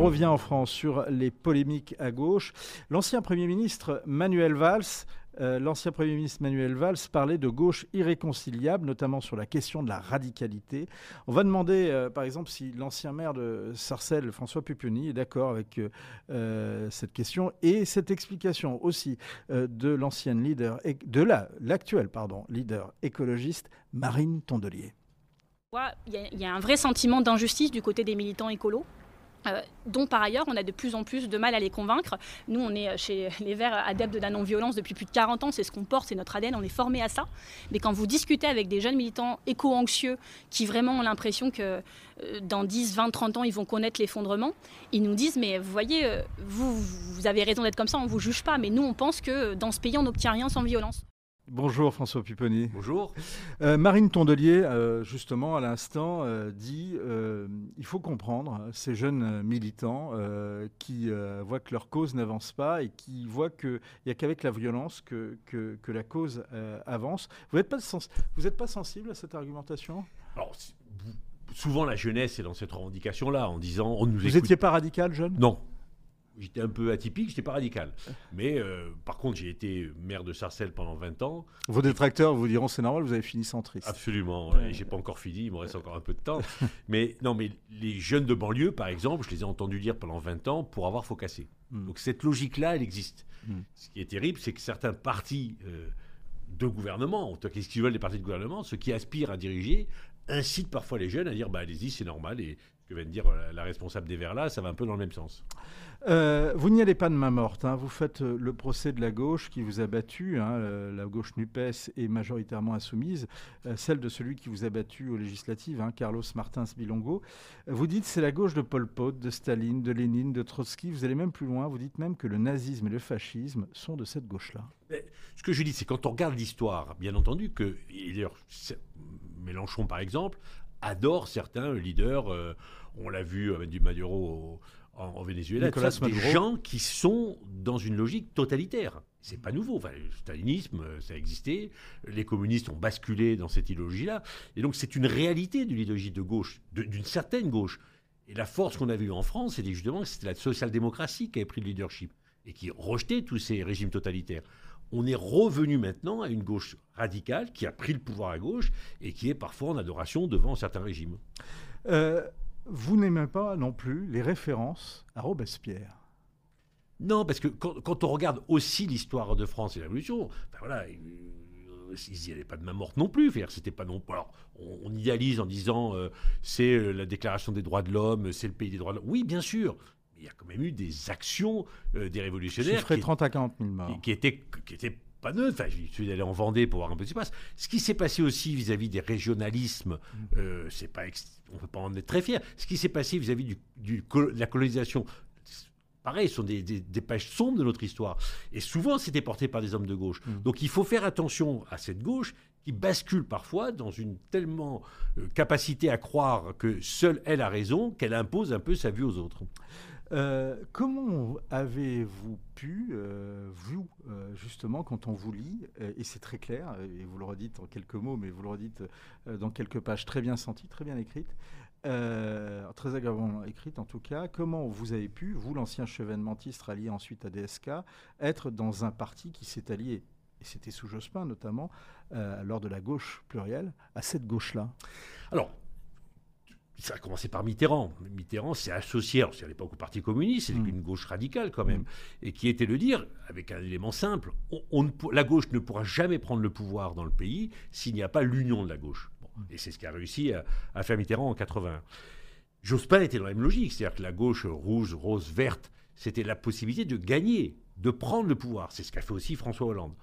On revient en France sur les polémiques à gauche. L'ancien Premier ministre Manuel Valls, euh, l'ancien Premier ministre Manuel Valls parlait de gauche irréconciliable, notamment sur la question de la radicalité. On va demander, euh, par exemple, si l'ancien maire de Sarcelles, François Pupponi, est d'accord avec euh, cette question et cette explication aussi de l'ancienne leader, de la, l'actuelle pardon, leader écologiste Marine Tondelier. Il y, a- y a un vrai sentiment d'injustice du côté des militants écolos. Euh, dont par ailleurs on a de plus en plus de mal à les convaincre. Nous, on est euh, chez les Verts adeptes de la non-violence depuis plus de 40 ans, c'est ce qu'on porte, c'est notre ADN, on est formé à ça. Mais quand vous discutez avec des jeunes militants éco-anxieux qui vraiment ont l'impression que euh, dans 10, 20, 30 ans, ils vont connaître l'effondrement, ils nous disent, mais vous voyez, vous, vous avez raison d'être comme ça, on ne vous juge pas, mais nous, on pense que dans ce pays, on n'obtient rien sans violence. Bonjour François Pupponi. Bonjour. Euh, Marine Tondelier, euh, justement, à l'instant, euh, dit il faut comprendre ces jeunes militants qui voient que leur cause n'avance pas et qui voient qu'il n'y a qu'avec la violence que, que, que la cause avance. Vous n'êtes pas, sens- vous êtes pas sensible à cette argumentation? Alors, souvent la jeunesse est dans cette revendication-là, en disant on nous Vous n'étiez pas radical, jeune? Non. J'étais un peu atypique, j'étais pas radical. Mais euh, par contre, j'ai été maire de Sarcelles pendant 20 ans. Vos détracteurs vous diront c'est normal, vous avez fini centriste. Absolument. Ouais. J'ai pas encore fini, il me reste encore un peu de temps. mais non, mais les jeunes de banlieue, par exemple, je les ai entendus dire pendant 20 ans pour avoir faut casser. Mm. Donc cette logique-là, elle existe. Mm. Ce qui est terrible, c'est que certains partis euh, de gouvernement, en tout cas, qu'est-ce qu'ils veulent les partis de gouvernement, ceux qui aspirent à diriger, incitent parfois les jeunes à dire bah, allez-y, c'est normal. Et que vient de dire la responsable des Verts là, ça va un peu dans le même sens. Euh, vous n'y allez pas de main morte. hein. Vous faites euh, le procès de la gauche qui vous a battu. hein. Euh, la gauche NUPES est majoritairement insoumise. euh, celle de celui qui vous a battu aux législatives, hein, Carlos Martins Bilongo. Vous dites c'est la gauche de Pol Pot, de Staline, de Lénine, de Trotsky. Vous allez même plus loin. Vous dites même que le nazisme et le fascisme sont de cette gauche-là. Ce que je dis, c'est quand on regarde l'histoire, bien entendu, que Mélenchon, par exemple, adore certains leaders. euh, on l'a vu avec du Maduro au- en, en Venezuela. Nicolas ça, des gens qui sont dans une logique totalitaire. C'est pas nouveau. Enfin, le stalinisme, euh, ça a existé. Les communistes ont basculé dans cette idéologie-là. Et donc, c'est une réalité de l'idéologie de gauche, d'une certaine gauche. Et la force qu'on avait eue en France, c'était justement que c'était la social-démocratie qui avait pris le leadership et qui rejetait tous ces régimes totalitaires. on est revenu maintenant à une gauche radicale qui a pris le pouvoir à gauche et qui est parfois en adoration devant certains régimes. Euh, vous n'aimez pas non plus les références à Robespierre Non, parce que quand, on regarde aussi l'histoire de France et la Révolution, ben voilà, ils n'y allaient pas de main morte non plus. C'était pas non. Alors, on, idéalise en disant euh, c'est euh, la Déclaration des droits de l'homme, c'est le pays des droits de l'homme. Oui, bien sûr. Mais il y a quand même eu des actions euh, des révolutionnaires. Qui, 30 à 40 000 morts. Qui, étaient, qui étaient pas neuves. Enfin, je suis allé en Vendée pour voir un peu ce qui se passe. Ce qui s'est passé aussi vis-à-vis des régionalismes, mm. c'est pas, on ne peut pas en être très fier. Ce qui s'est passé vis-à-vis du, du, de la colonisation pareil, ce sont des, pages sombres de notre histoire. Et souvent, c'était porté par des hommes de gauche. Mm. Donc il faut faire attention à cette gauche qui bascule parfois dans une tellement euh, capacité à croire que seule elle a raison qu'elle impose un peu sa vue aux autres. Euh, comment avez-vous pu, euh, vous, justement, quand on vous lit, et c'est très clair, et vous le redites en quelques mots, mais vous le redites dans quelques pages très bien senties, très bien écrites, euh, très agréablement écrite en tout cas, comment vous avez pu, vous l'ancien chevènementiste rallié ensuite à DSK, être dans un parti qui s'est allié, et c'était sous Jospin notamment, euh, lors de la gauche plurielle, à cette gauche-là? Alors, ça a commencé par Mitterrand. Mitterrand s'est associé, c'est à l'époque au Parti communiste, c'est mm. une gauche radicale quand même, mm. et qui était le dire, avec un élément simple, on, la gauche ne pourra jamais prendre le pouvoir dans le pays s'il n'y a pas l'union de la gauche. Et c'est ce qui a réussi à, faire Mitterrand en 80. Jospin était dans la même logique, c'est-à-dire que la gauche rouge, rose, verte, c'était la possibilité de gagner, de prendre le pouvoir. C'est ce qu'a fait aussi François Hollande.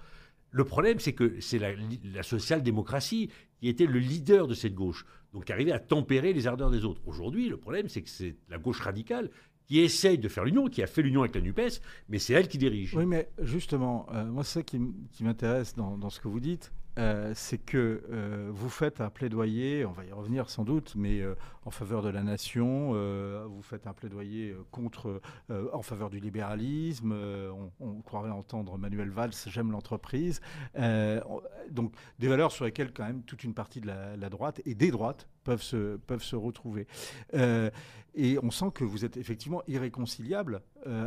Le problème, c'est que c'est la, social-démocratie qui était le leader de cette gauche, donc arrivait à tempérer les ardeurs des autres. Aujourd'hui, le problème, c'est que c'est la gauche radicale qui essaye de faire l'union, qui a fait l'union avec la NUPES, mais c'est elle qui dirige. Oui, mais justement, euh, moi, c'est ça qui, m'intéresse dans, ce que vous dites, euh, c'est que euh, vous faites un plaidoyer, on va y revenir sans doute, mais euh, en faveur de la nation, vous faites un plaidoyer contre, en faveur du libéralisme, on, croirait entendre Manuel Valls, j'aime l'entreprise, donc des valeurs sur lesquelles quand même toute une partie de la, droite et des droites peuvent se, peuvent se retrouver. et on sent que vous êtes effectivement irréconciliable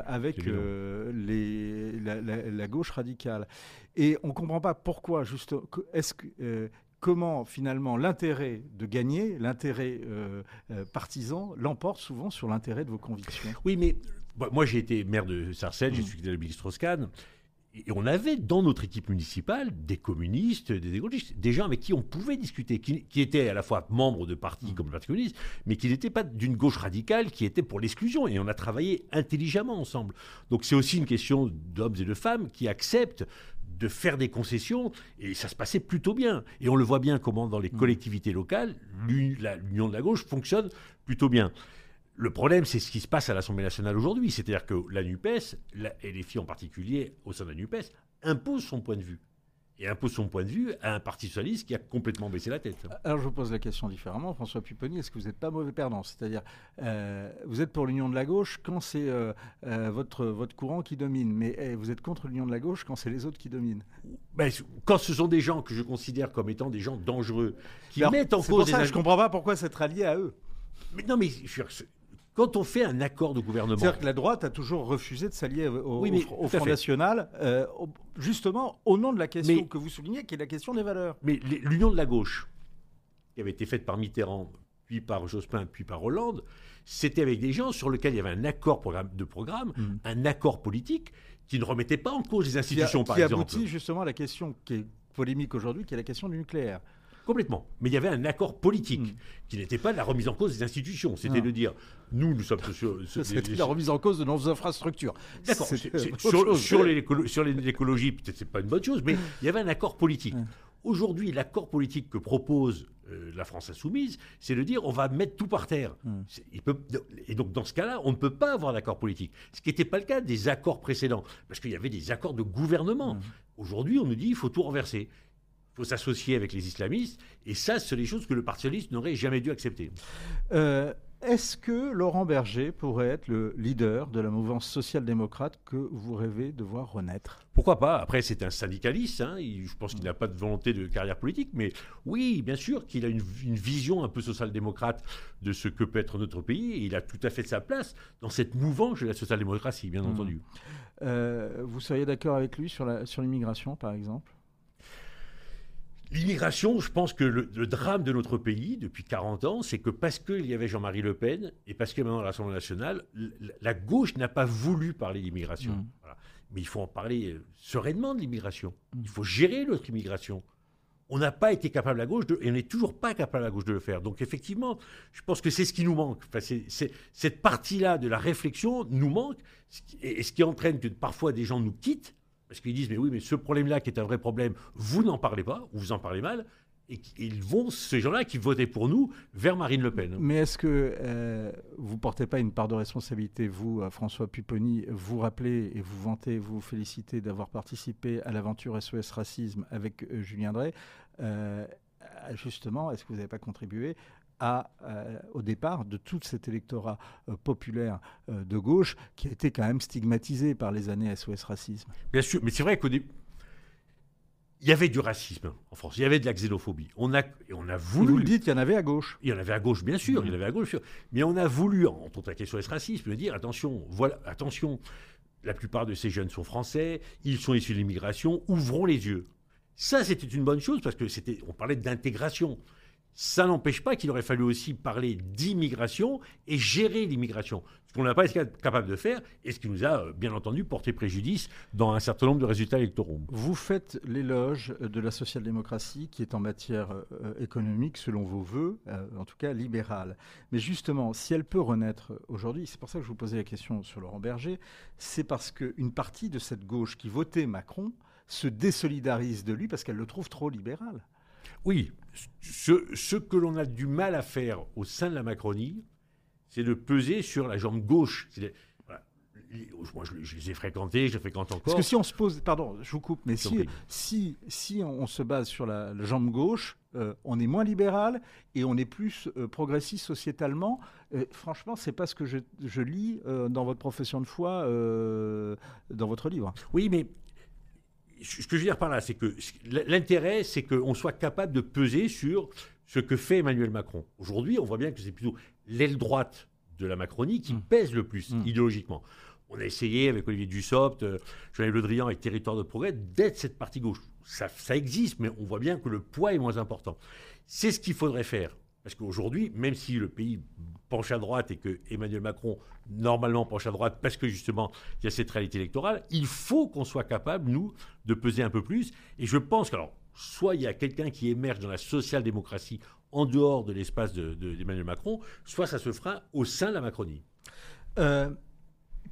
avec les, la, gauche radicale. Et on ne comprend pas pourquoi, juste, est-ce que, euh, comment finalement l'intérêt de gagner, l'intérêt euh, euh, partisan, l'emporte souvent sur l'intérêt de vos convictions? Oui, mais bah, moi j'ai été maire de Sarcelles, j'ai mmh. suivi le ministre Strauss-Kahn. Et on avait dans notre équipe municipale des communistes, des écologistes, des gens avec qui on pouvait discuter, qui, étaient à la fois membres de partis comme le Parti communiste, mais qui n'étaient pas d'une gauche radicale, qui étaient pour l'exclusion. Et on a travaillé intelligemment ensemble. Donc c'est aussi une question d'hommes et de femmes qui acceptent de faire des concessions, et ça se passait plutôt bien. Et on le voit bien comment dans les mmh. collectivités locales, l'union de la gauche fonctionne plutôt bien. Le problème, c'est ce qui se passe à l'Assemblée nationale aujourd'hui. C'est-à-dire que la NUPES, et les filles en particulier au sein de la NUPES, imposent son point de vue et impose son point de vue à un parti socialiste qui a complètement baissé la tête. Alors je vous pose la question différemment, François Pupponi, est-ce que vous n'êtes pas mauvais perdant? C'est-à-dire, euh, vous êtes pour l'union de la gauche quand c'est euh, euh, votre, votre courant qui domine, mais eh, vous êtes contre l'union de la gauche quand c'est les autres qui dominent ben, Quand ce sont des gens que je considère comme étant des gens dangereux, qui mettent en cause... Ça, Je ne comprends pas pourquoi c'est allié à eux. Mais non, mais quand on fait un accord de gouvernement. C'est-à-dire que la droite a toujours refusé de s'allier au, Front National, euh, justement au nom de la question que vous soulignez, qui est la question des valeurs. Mais l'union de la gauche, qui avait été faite par Mitterrand, puis par Jospin, puis par Hollande, c'était avec des gens sur lesquels il y avait un accord de programme, mm. un accord politique, qui ne remettait pas en cause les institutions, par exemple. Qui aboutit justement à la question qui est polémique aujourd'hui, qui est la question du nucléaire. Complètement. Mais il y avait un accord politique hmm. qui n'était pas la remise en cause des institutions. C'était de dire, nous, nous sommes sociaux. C'était la remise en cause de nos infrastructures. D'accord. Sur, sur l'écologie, peut-être c'est pas une bonne chose, mais il y avait un accord politique. Aujourd'hui, l'accord politique que propose euh, la France insoumise, c'est de dire on va mettre tout par terre. Il peut, et donc dans ce cas-là, on ne peut pas avoir d'accord politique. Ce qui n'était pas le cas des accords précédents, parce qu'il y avait des accords de gouvernement. Aujourd'hui, on nous dit il faut tout renverser il faut s'associer avec les islamistes. Et ça, ce sont des choses que le Parti socialiste n'aurait jamais dû accepter. Euh, Est-ce que Laurent Berger pourrait être le leader de la mouvance social-démocrate que vous rêvez de voir renaître? Pourquoi pas? Après, c'est un syndicaliste. hein, il- je pense qu'il n'a pas de volonté de carrière politique. Mais oui, bien sûr qu'il a une, une vision un peu social-démocrate de ce que peut être notre pays. Et il a tout à fait sa place dans cette mouvance de la social-démocratie, bien Mmh. entendu. Euh, Vous seriez d'accord avec lui sur l'immigration, par exemple? L'immigration, je pense que le, le drame de notre pays depuis 40 ans, c'est que parce qu'il y avait Jean-Marie Le Pen et parce que maintenant l'Assemblée nationale, la gauche n'a pas voulu parler d'immigration. Mm. Voilà. Mais il faut en parler euh, sereinement de l'immigration. Il faut gérer notre immigration. On n'a pas été capable à gauche de, et on n'est toujours pas capable à gauche de le faire. Donc effectivement, je pense que c'est ce qui nous manque. Enfin, cette partie-là de la réflexion nous manque, et ce qui entraîne que parfois des gens nous quittent parce qu'ils disent mais oui mais ce problème-là qui est un vrai problème, vous n'en parlez pas ou vous en parlez mal. Et ils vont, ces gens-là qui votaient pour nous, vers Marine Le Pen. Mais est-ce que euh, vous portez pas une part de responsabilité, vous, François Pupponi, vous rappelez et vous vantez, vous félicitez d'avoir participé à l'aventure SOS Racisme avec euh, Julien Drey euh, Justement, est-ce que vous n'avez pas contribué à, euh, au départ de tout cet électorat euh, populaire euh, de gauche qui a été quand même stigmatisé par les années SOS Racisme Bien sûr, mais c'est vrai qu'au début, il y avait du racisme en France, il y avait de la xénophobie. On a, on a Vous, voulu. le dites, il y en avait à gauche. Il y en avait à gauche, bien sûr, il y en avait à gauche, bien sûr. Mais on a voulu, en contre sur ce racisme, dire attention, voilà, attention, la plupart de ces jeunes sont français, ils sont issus de l'immigration, ouvrons les yeux. Ça, c'était une bonne chose parce que c'était, on parlait d'intégration. Ça n'empêche pas qu'il aurait fallu aussi parler d'immigration et gérer l'immigration. Ce qu'on n'a pas été capable de faire et ce qui nous a, euh, bien entendu, porté préjudice dans un certain nombre de résultats électoraux. Vous faites l'éloge de la social-démocratie qui est en matière euh, économique, selon vos voeux, euh, en tout cas libérale. Mais justement, si elle peut renaître aujourd'hui, c'est pour ça que je vous posais la question sur Laurent Berger, c'est parce qu'une partie de cette gauche qui votait Macron se désolidarise de lui parce qu'elle le trouve trop libéral. Oui, ce, ce que l'on a du mal à faire au sein de la Macronie, c'est de peser sur la jambe gauche. Voilà. Moi, je, je les ai fréquentés, je les fréquente Parce encore. que si on se pose, pardon, je vous coupe, mais si, si, si on se base sur la, la jambe gauche, euh, on est moins libéral et on est plus euh, progressiste sociétalement. Euh, franchement, c'est pas ce que je, je lis euh, dans votre profession de foi, euh, dans votre livre. Oui, mais ce que je veux dire par là, c'est que l'intérêt, c'est qu'on soit capable de peser sur ce que fait Emmanuel Macron. Aujourd'hui, on voit bien que c'est plutôt l'aile droite de la Macronie qui Mm. pèse le plus Mm. idéologiquement. On a essayé avec Olivier Dussopt, euh, Jean-Yves Le Drian avec Territoire de Progrès d'être cette partie gauche. Ça, ça existe, mais on voit bien que le poids est moins important. C'est ce qu'il faudrait faire. Parce qu'aujourd'hui, même si le pays penche à droite et que Emmanuel Macron, normalement, penche à droite parce que justement, il y a cette réalité électorale, il faut qu'on soit capable, nous, de peser un peu plus. Et je pense que, alors, soit il y a quelqu'un qui émerge dans la social-démocratie en dehors de l'espace de- de- d'Emmanuel Macron, soit ça se fera au sein de la Macronie. Euh,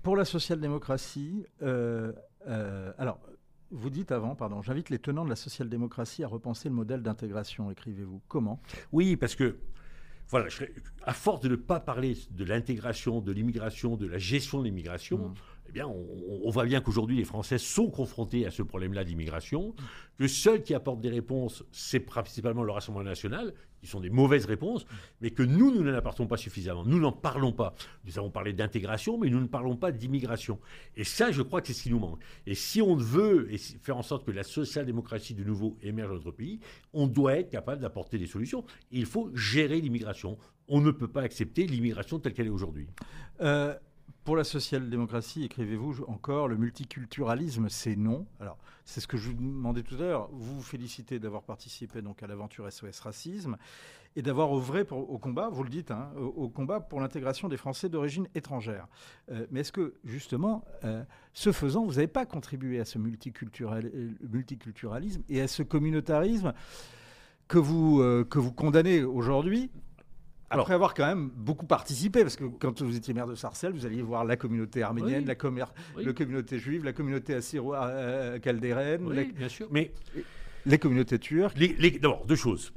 pour la social-démocratie, euh, euh, alors, vous dites avant, pardon, j'invite les tenants de la social-démocratie à repenser le modèle d'intégration, écrivez-vous. Comment? Oui, parce que, voilà, je à force de ne pas parler de l'intégration, de l'immigration, de la gestion de l'immigration, Mm. Eh bien, on, voit bien qu'aujourd'hui, les Français sont confrontés à ce problème-là d'immigration, que seuls qui apportent des réponses, c'est principalement le Rassemblement national, qui sont des mauvaises réponses, mais que nous, nous n'en apportons pas suffisamment. Nous n'en parlons pas. Nous avons parlé d'intégration, mais nous ne parlons pas d'immigration. Et ça, je crois que c'est ce qui nous manque. Et si on veut faire en sorte que la social-démocratie de nouveau émerge dans notre pays, on doit être capable d'apporter des solutions. Il faut gérer l'immigration. On ne peut pas accepter l'immigration telle qu'elle est aujourd'hui. Euh, pour la social-démocratie, écrivez-vous encore, le multiculturalisme, c'est non. Alors, c'est ce que je vous demandais tout à l'heure. Vous vous félicitez d'avoir participé donc à l'aventure SOS Racisme et d'avoir œuvré au combat, vous le dites, hein, au, combat pour l'intégration des Français d'origine étrangère. Euh, mais est-ce que, justement, euh, ce faisant, vous n'avez pas contribué à ce euh, multiculturalisme et à ce communautarisme que vous, que vous condamnez aujourd'hui Alors- après avoir quand même beaucoup participé, parce que quand vous étiez maire de Sarcelles, vous alliez voir la communauté arménienne, Oui. la, commer- Oui. la communauté juive, la communauté assyro-chaldéenne, Oui, les, bien sûr. Mais les communautés turques. Les- les- D'abord, deux choses.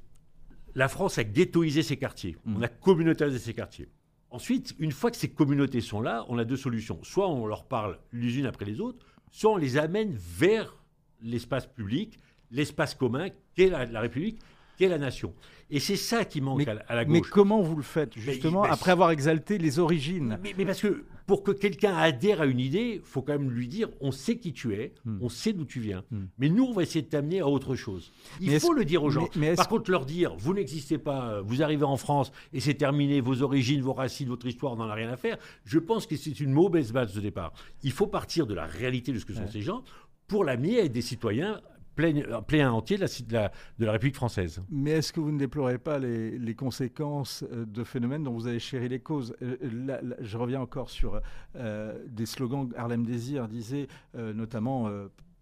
La France a ghettoisé ses quartiers. Mm. On a communautarisé ses quartiers. Ensuite, une fois que ces communautés sont là, on a deux solutions. Soit on leur parle les unes après les autres, soit on les amène vers l'espace public, l'espace commun qu'est la, la République, qu'est la nation. Et c'est ça qui manque Mais- à, la- à la Mais gauche. comment vous le faites, justement, mais- après avoir exalté les origines Mais, mais parce que pour que quelqu'un adhère à une idée, il faut quand même lui dire on sait qui tu es, Hmm. on sait d'où tu viens. Hmm. Mais nous, on va essayer de t'amener à autre chose. Il faut le dire aux gens. Par contre, leur dire vous n'existez pas, vous arrivez en France et c'est terminé, vos origines, vos racines, votre histoire, on n'en a rien à faire. Je pense que c'est une mauvaise base de départ. Il faut partir de la réalité de ce que sont Ouais. ces gens pour l'amener à être des citoyens pleins pleins entiers de la, de la- République française. Mais est-ce que vous ne déplorez pas les, les conséquences euh, de phénomènes dont vous avez chéri les causes? Euh, là, Je reviens encore sur euh, des slogans. Harlem Désir disait euh, notamment.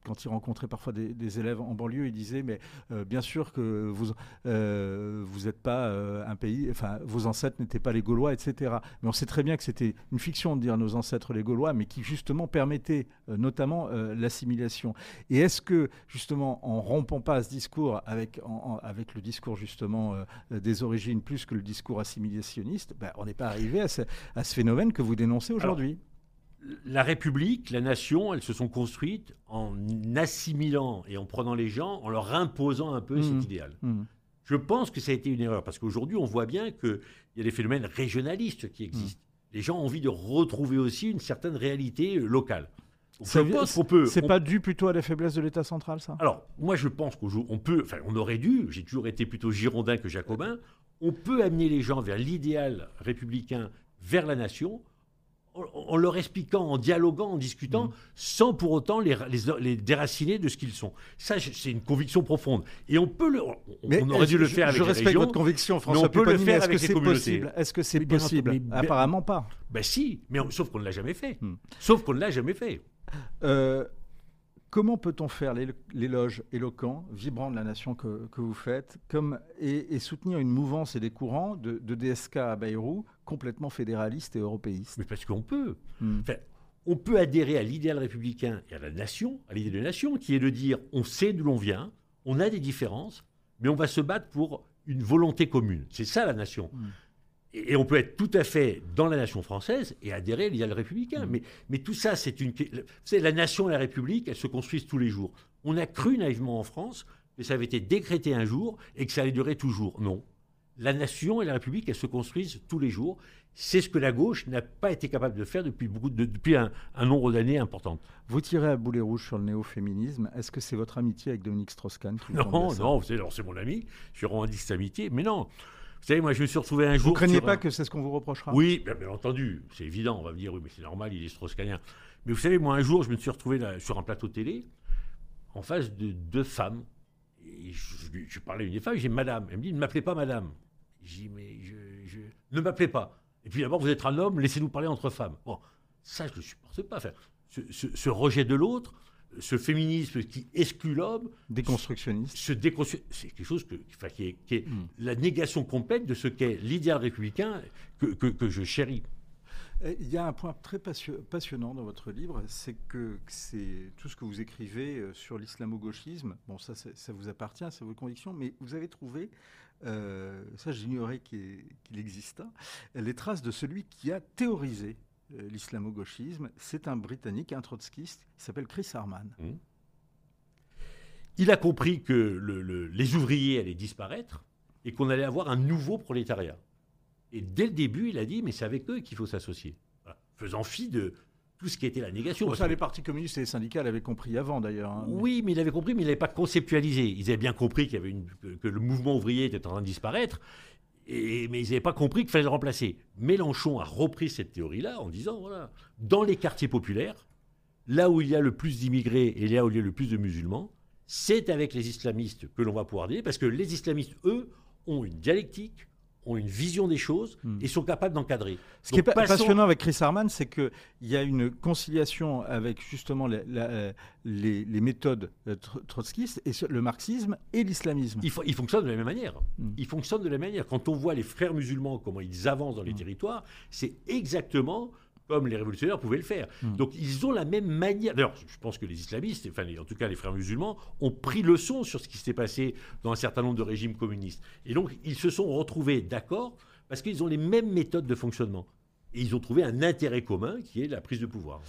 Quand il rencontrait parfois des, des élèves en banlieue, il disait mais euh, bien sûr que vous euh, vous n'êtes pas euh, un pays, enfin vos ancêtres n'étaient pas les Gaulois, etc. Mais on sait très bien que c'était une fiction de dire nos ancêtres les Gaulois, mais qui justement permettait notamment l'assimilation. Et est-ce que, justement, en rompant pas ce discours avec, en- en- avec le discours, justement, des origines plus que le discours assimilationniste, ben, on n'est pas arrivé à ce, à ce phénomène que vous dénoncez aujourd'hui la République, la nation, elles se sont construites en assimilant et en prenant les gens, en leur imposant un peu cet idéal. Hmm. Je pense que ça a été une erreur, parce qu'aujourd'hui, on voit bien qu'il y a des phénomènes régionalistes qui existent. Les gens ont envie de retrouver aussi une certaine réalité euh, locale. C'est on- pas dû plutôt à la faiblesse de l'État central, ça? Alors, moi, je pense qu'on peut... Enfin, on aurait dû, j'ai toujours été plutôt girondin que jacobin, on peut amener les gens vers l'idéal républicain, vers la nation, en, leur expliquant, en dialoguant, en discutant, Mm. sans pour autant les, les, les déraciner de ce qu'ils sont. Ça, c'est une conviction profonde. Et on peut le... On, Mais on aurait dû le faire avec Je les respecte régions. votre conviction, François on peut le Pupponi, faire avec les c'est communautés. possible Est-ce que c'est possible Apparemment pas. Ben si, mais on- sauf qu'on ne l'a jamais fait. Hmm. Sauf qu'on ne l'a jamais fait. Euh, comment peut-on faire l'élo- l'éloge éloquent, vibrant de la nation que, que vous faites, comme, et, et soutenir une mouvance et des courants de, de DSK à Bayrou complètement fédéralistes et européistes? Mais parce qu'on peut. Hmm. Enfin, on peut adhérer à l'idéal républicain et à la nation, à l'idée de nation, qui est de dire on sait d'où l'on vient, on a des différences, mais on va se battre pour une volonté commune. C'est ça la nation. Mm. Et, on peut être tout à fait dans la nation française et adhérer à l'idéal républicain. Mm. Mais, mais tout ça, c'est une. C'est la nation et la République, elles se construisent tous les jours. On a cru naïvement en France que ça avait été décrété un jour et que ça allait durer toujours. Non. La nation et la République, elles se construisent tous les jours. C'est ce que la gauche n'a pas été capable de faire depuis, beaucoup de- depuis un, un nombre d'années important. Vous tirez à boulet rouge sur le néo-féminisme. Est-ce que c'est votre amitié avec Dominique Strauss-Kahn vous Non, non, vous savez, c'est mon ami, je cette amitié, mais non. Vous savez, moi, je me suis retrouvé un jour. Vous craignez pas un- que c'est ce qu'on vous reprochera? Oui, bien, bien entendu, c'est évident, on va me dire, oui, mais c'est normal, il est strauss-kahnien. Mais vous savez, moi, un jour, je me suis retrouvé là, sur un plateau télé, en face de deux femmes. Et je, parlais à une des femmes, j'ai madame. Elle me dit, ne m'appelez pas madame. J'ai dit, mais je, je- ne m'appelez pas. Et puis d'abord, vous êtes un homme, laissez-nous parler entre femmes. Bon, ça, je ne supporte pas. Enfin, ce, ce- ce rejet de l'autre, ce féminisme qui exclut l'homme, Déconstructionniste. se déconstruire, c'est quelque chose que, enfin, qui est, qui est Mm. la négation complète de ce qu'est l'idéal républicain que, que- que je chéris. Il y a un point très passio- passionnant dans votre livre, c'est que c'est tout ce que vous écrivez euh, sur l'islamo-gauchisme. Bon, ça, ça vous appartient, c'est vos convictions, mais vous avez trouvé, euh, ça j'ignorais qu'il qu'il existât, les traces de celui qui a théorisé euh, l'islamo-gauchisme. C'est un Britannique, un trotskiste, il s'appelle Chris Harman. Il a compris que le- le- les ouvriers allaient disparaître et qu'on allait avoir un nouveau prolétariat. Et dès le début, il a dit, mais c'est avec eux qu'il faut s'associer. Voilà. Faisant fi de tout ce qui était la négation. Parce ça, que- les partis communistes et les syndicats l'avaient compris avant d'ailleurs. hein. Oui, mais il avait compris, mais il n'avait pas conceptualisé. Ils avaient bien compris qu'il y avait une- que le mouvement ouvrier était en train de disparaître, mais ils n'avaient pas compris qu'il fallait le remplacer. Mélenchon a repris cette théorie-là en disant, voilà, dans les quartiers populaires, là où il y a le plus d'immigrés et là où il y a le plus de musulmans, c'est avec les islamistes que l'on va pouvoir dire, parce que les islamistes, eux, ont une dialectique, ont une vision des choses Hmm. et sont capables d'encadrer. Ce qui est passons- passionnant avec Chris Harman, c'est qu'il y a une conciliation avec justement la- la- les, les méthodes euh, tro- trotskistes, et le marxisme et l'islamisme. Il, fo- il fonctionne de la même manière. Mm. Il fonctionne de la même manière. Quand on voit les frères musulmans, comment ils avancent dans les Mm. territoires, c'est exactement comme les révolutionnaires pouvaient le faire. Mm. Donc ils ont la même manière. D'ailleurs, je pense que les islamistes, enfin en tout cas les frères musulmans, ont pris leçon sur ce qui s'était passé dans un certain nombre de régimes communistes. Et donc ils se sont retrouvés d'accord parce qu'ils ont les mêmes méthodes de fonctionnement. Et ils ont trouvé un intérêt commun qui est la prise de pouvoir.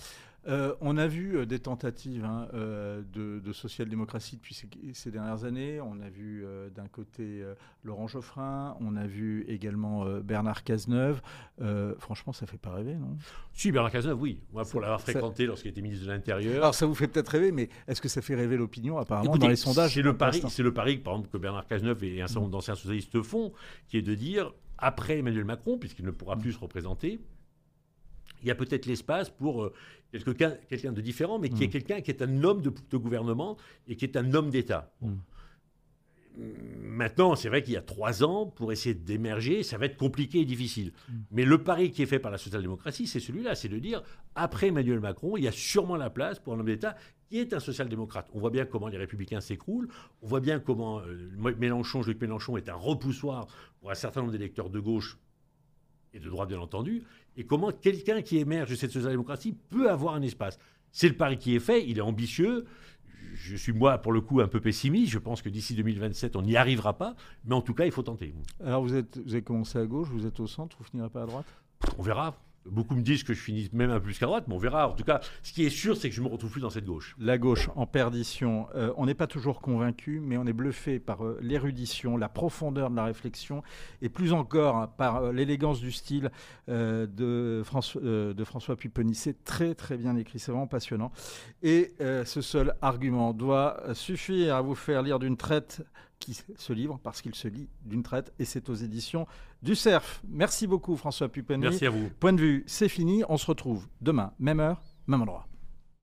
Euh, on a vu euh, des tentatives hein, euh, de, de social-démocratie depuis ces, ces dernières années. On a vu euh, d'un côté euh, Laurent Geoffrin, on a vu également Bernard Cazeneuve. Franchement, ça fait pas rêver, non? Si, Bernard Cazeneuve, oui. Moi, pour l'avoir ça- fréquenté lorsqu'il était ministre de l'Intérieur. Alors, ça vous fait peut-être rêver, mais est-ce que ça fait rêver l'opinion Apparemment, Écoutez, dans les sondages? C'est le, pari, le pari, par exemple, que Bernard Cazeneuve et un certain nombre d'anciens socialistes font, qui est de dire, après Emmanuel Macron, puisqu'il ne pourra plus se représenter, il y a peut-être l'espace pour euh, quelqu'un de différent, mais qui est Mm. quelqu'un qui est un homme de, de gouvernement et qui est un homme d'État. Mm. Maintenant, c'est vrai qu'il y a trois ans, pour essayer d'émerger, ça va être compliqué et difficile. Mm. Mais le pari qui est fait par la social-démocratie, c'est celui-là, c'est de dire, après Emmanuel Macron, il y a sûrement la place pour un homme d'État qui est un social-démocrate. On voit bien comment les républicains s'écroulent, on voit bien comment euh, Mélenchon, Jean-Luc Mélenchon est un repoussoir pour un certain nombre d'électeurs de gauche et de droite bien entendu, et comment quelqu'un qui émerge de cette social-démocratie peut avoir un espace? C'est le pari qui est fait, il est ambitieux. Je suis moi pour le coup un peu pessimiste, je pense que d'ici 2027 on n'y arrivera pas, mais en tout cas il faut tenter. Alors, vous, êtes, vous avez commencé à gauche, vous êtes au centre, vous finirez pas à droite? On verra. Beaucoup me disent que je finis même un peu plus qu'à droite, mais on verra. En tout cas, ce qui est sûr, c'est que je me retrouve plus dans cette gauche. La gauche en perdition. Euh, on n'est pas toujours convaincu, mais on est bluffé par euh, l'érudition, la profondeur de la réflexion, et plus encore hein, par euh, l'élégance du style de, François, de François Pupponi. C'est très très bien écrit, c'est vraiment passionnant. Et ce seul argument doit suffire à vous faire lire d'une traite qui se livre, parce qu'il se lit d'une traite, et c'est aux éditions du CERF. Merci beaucoup François Pupponi. Merci à vous. Point de vue, c'est fini. On se retrouve demain, même heure, même endroit.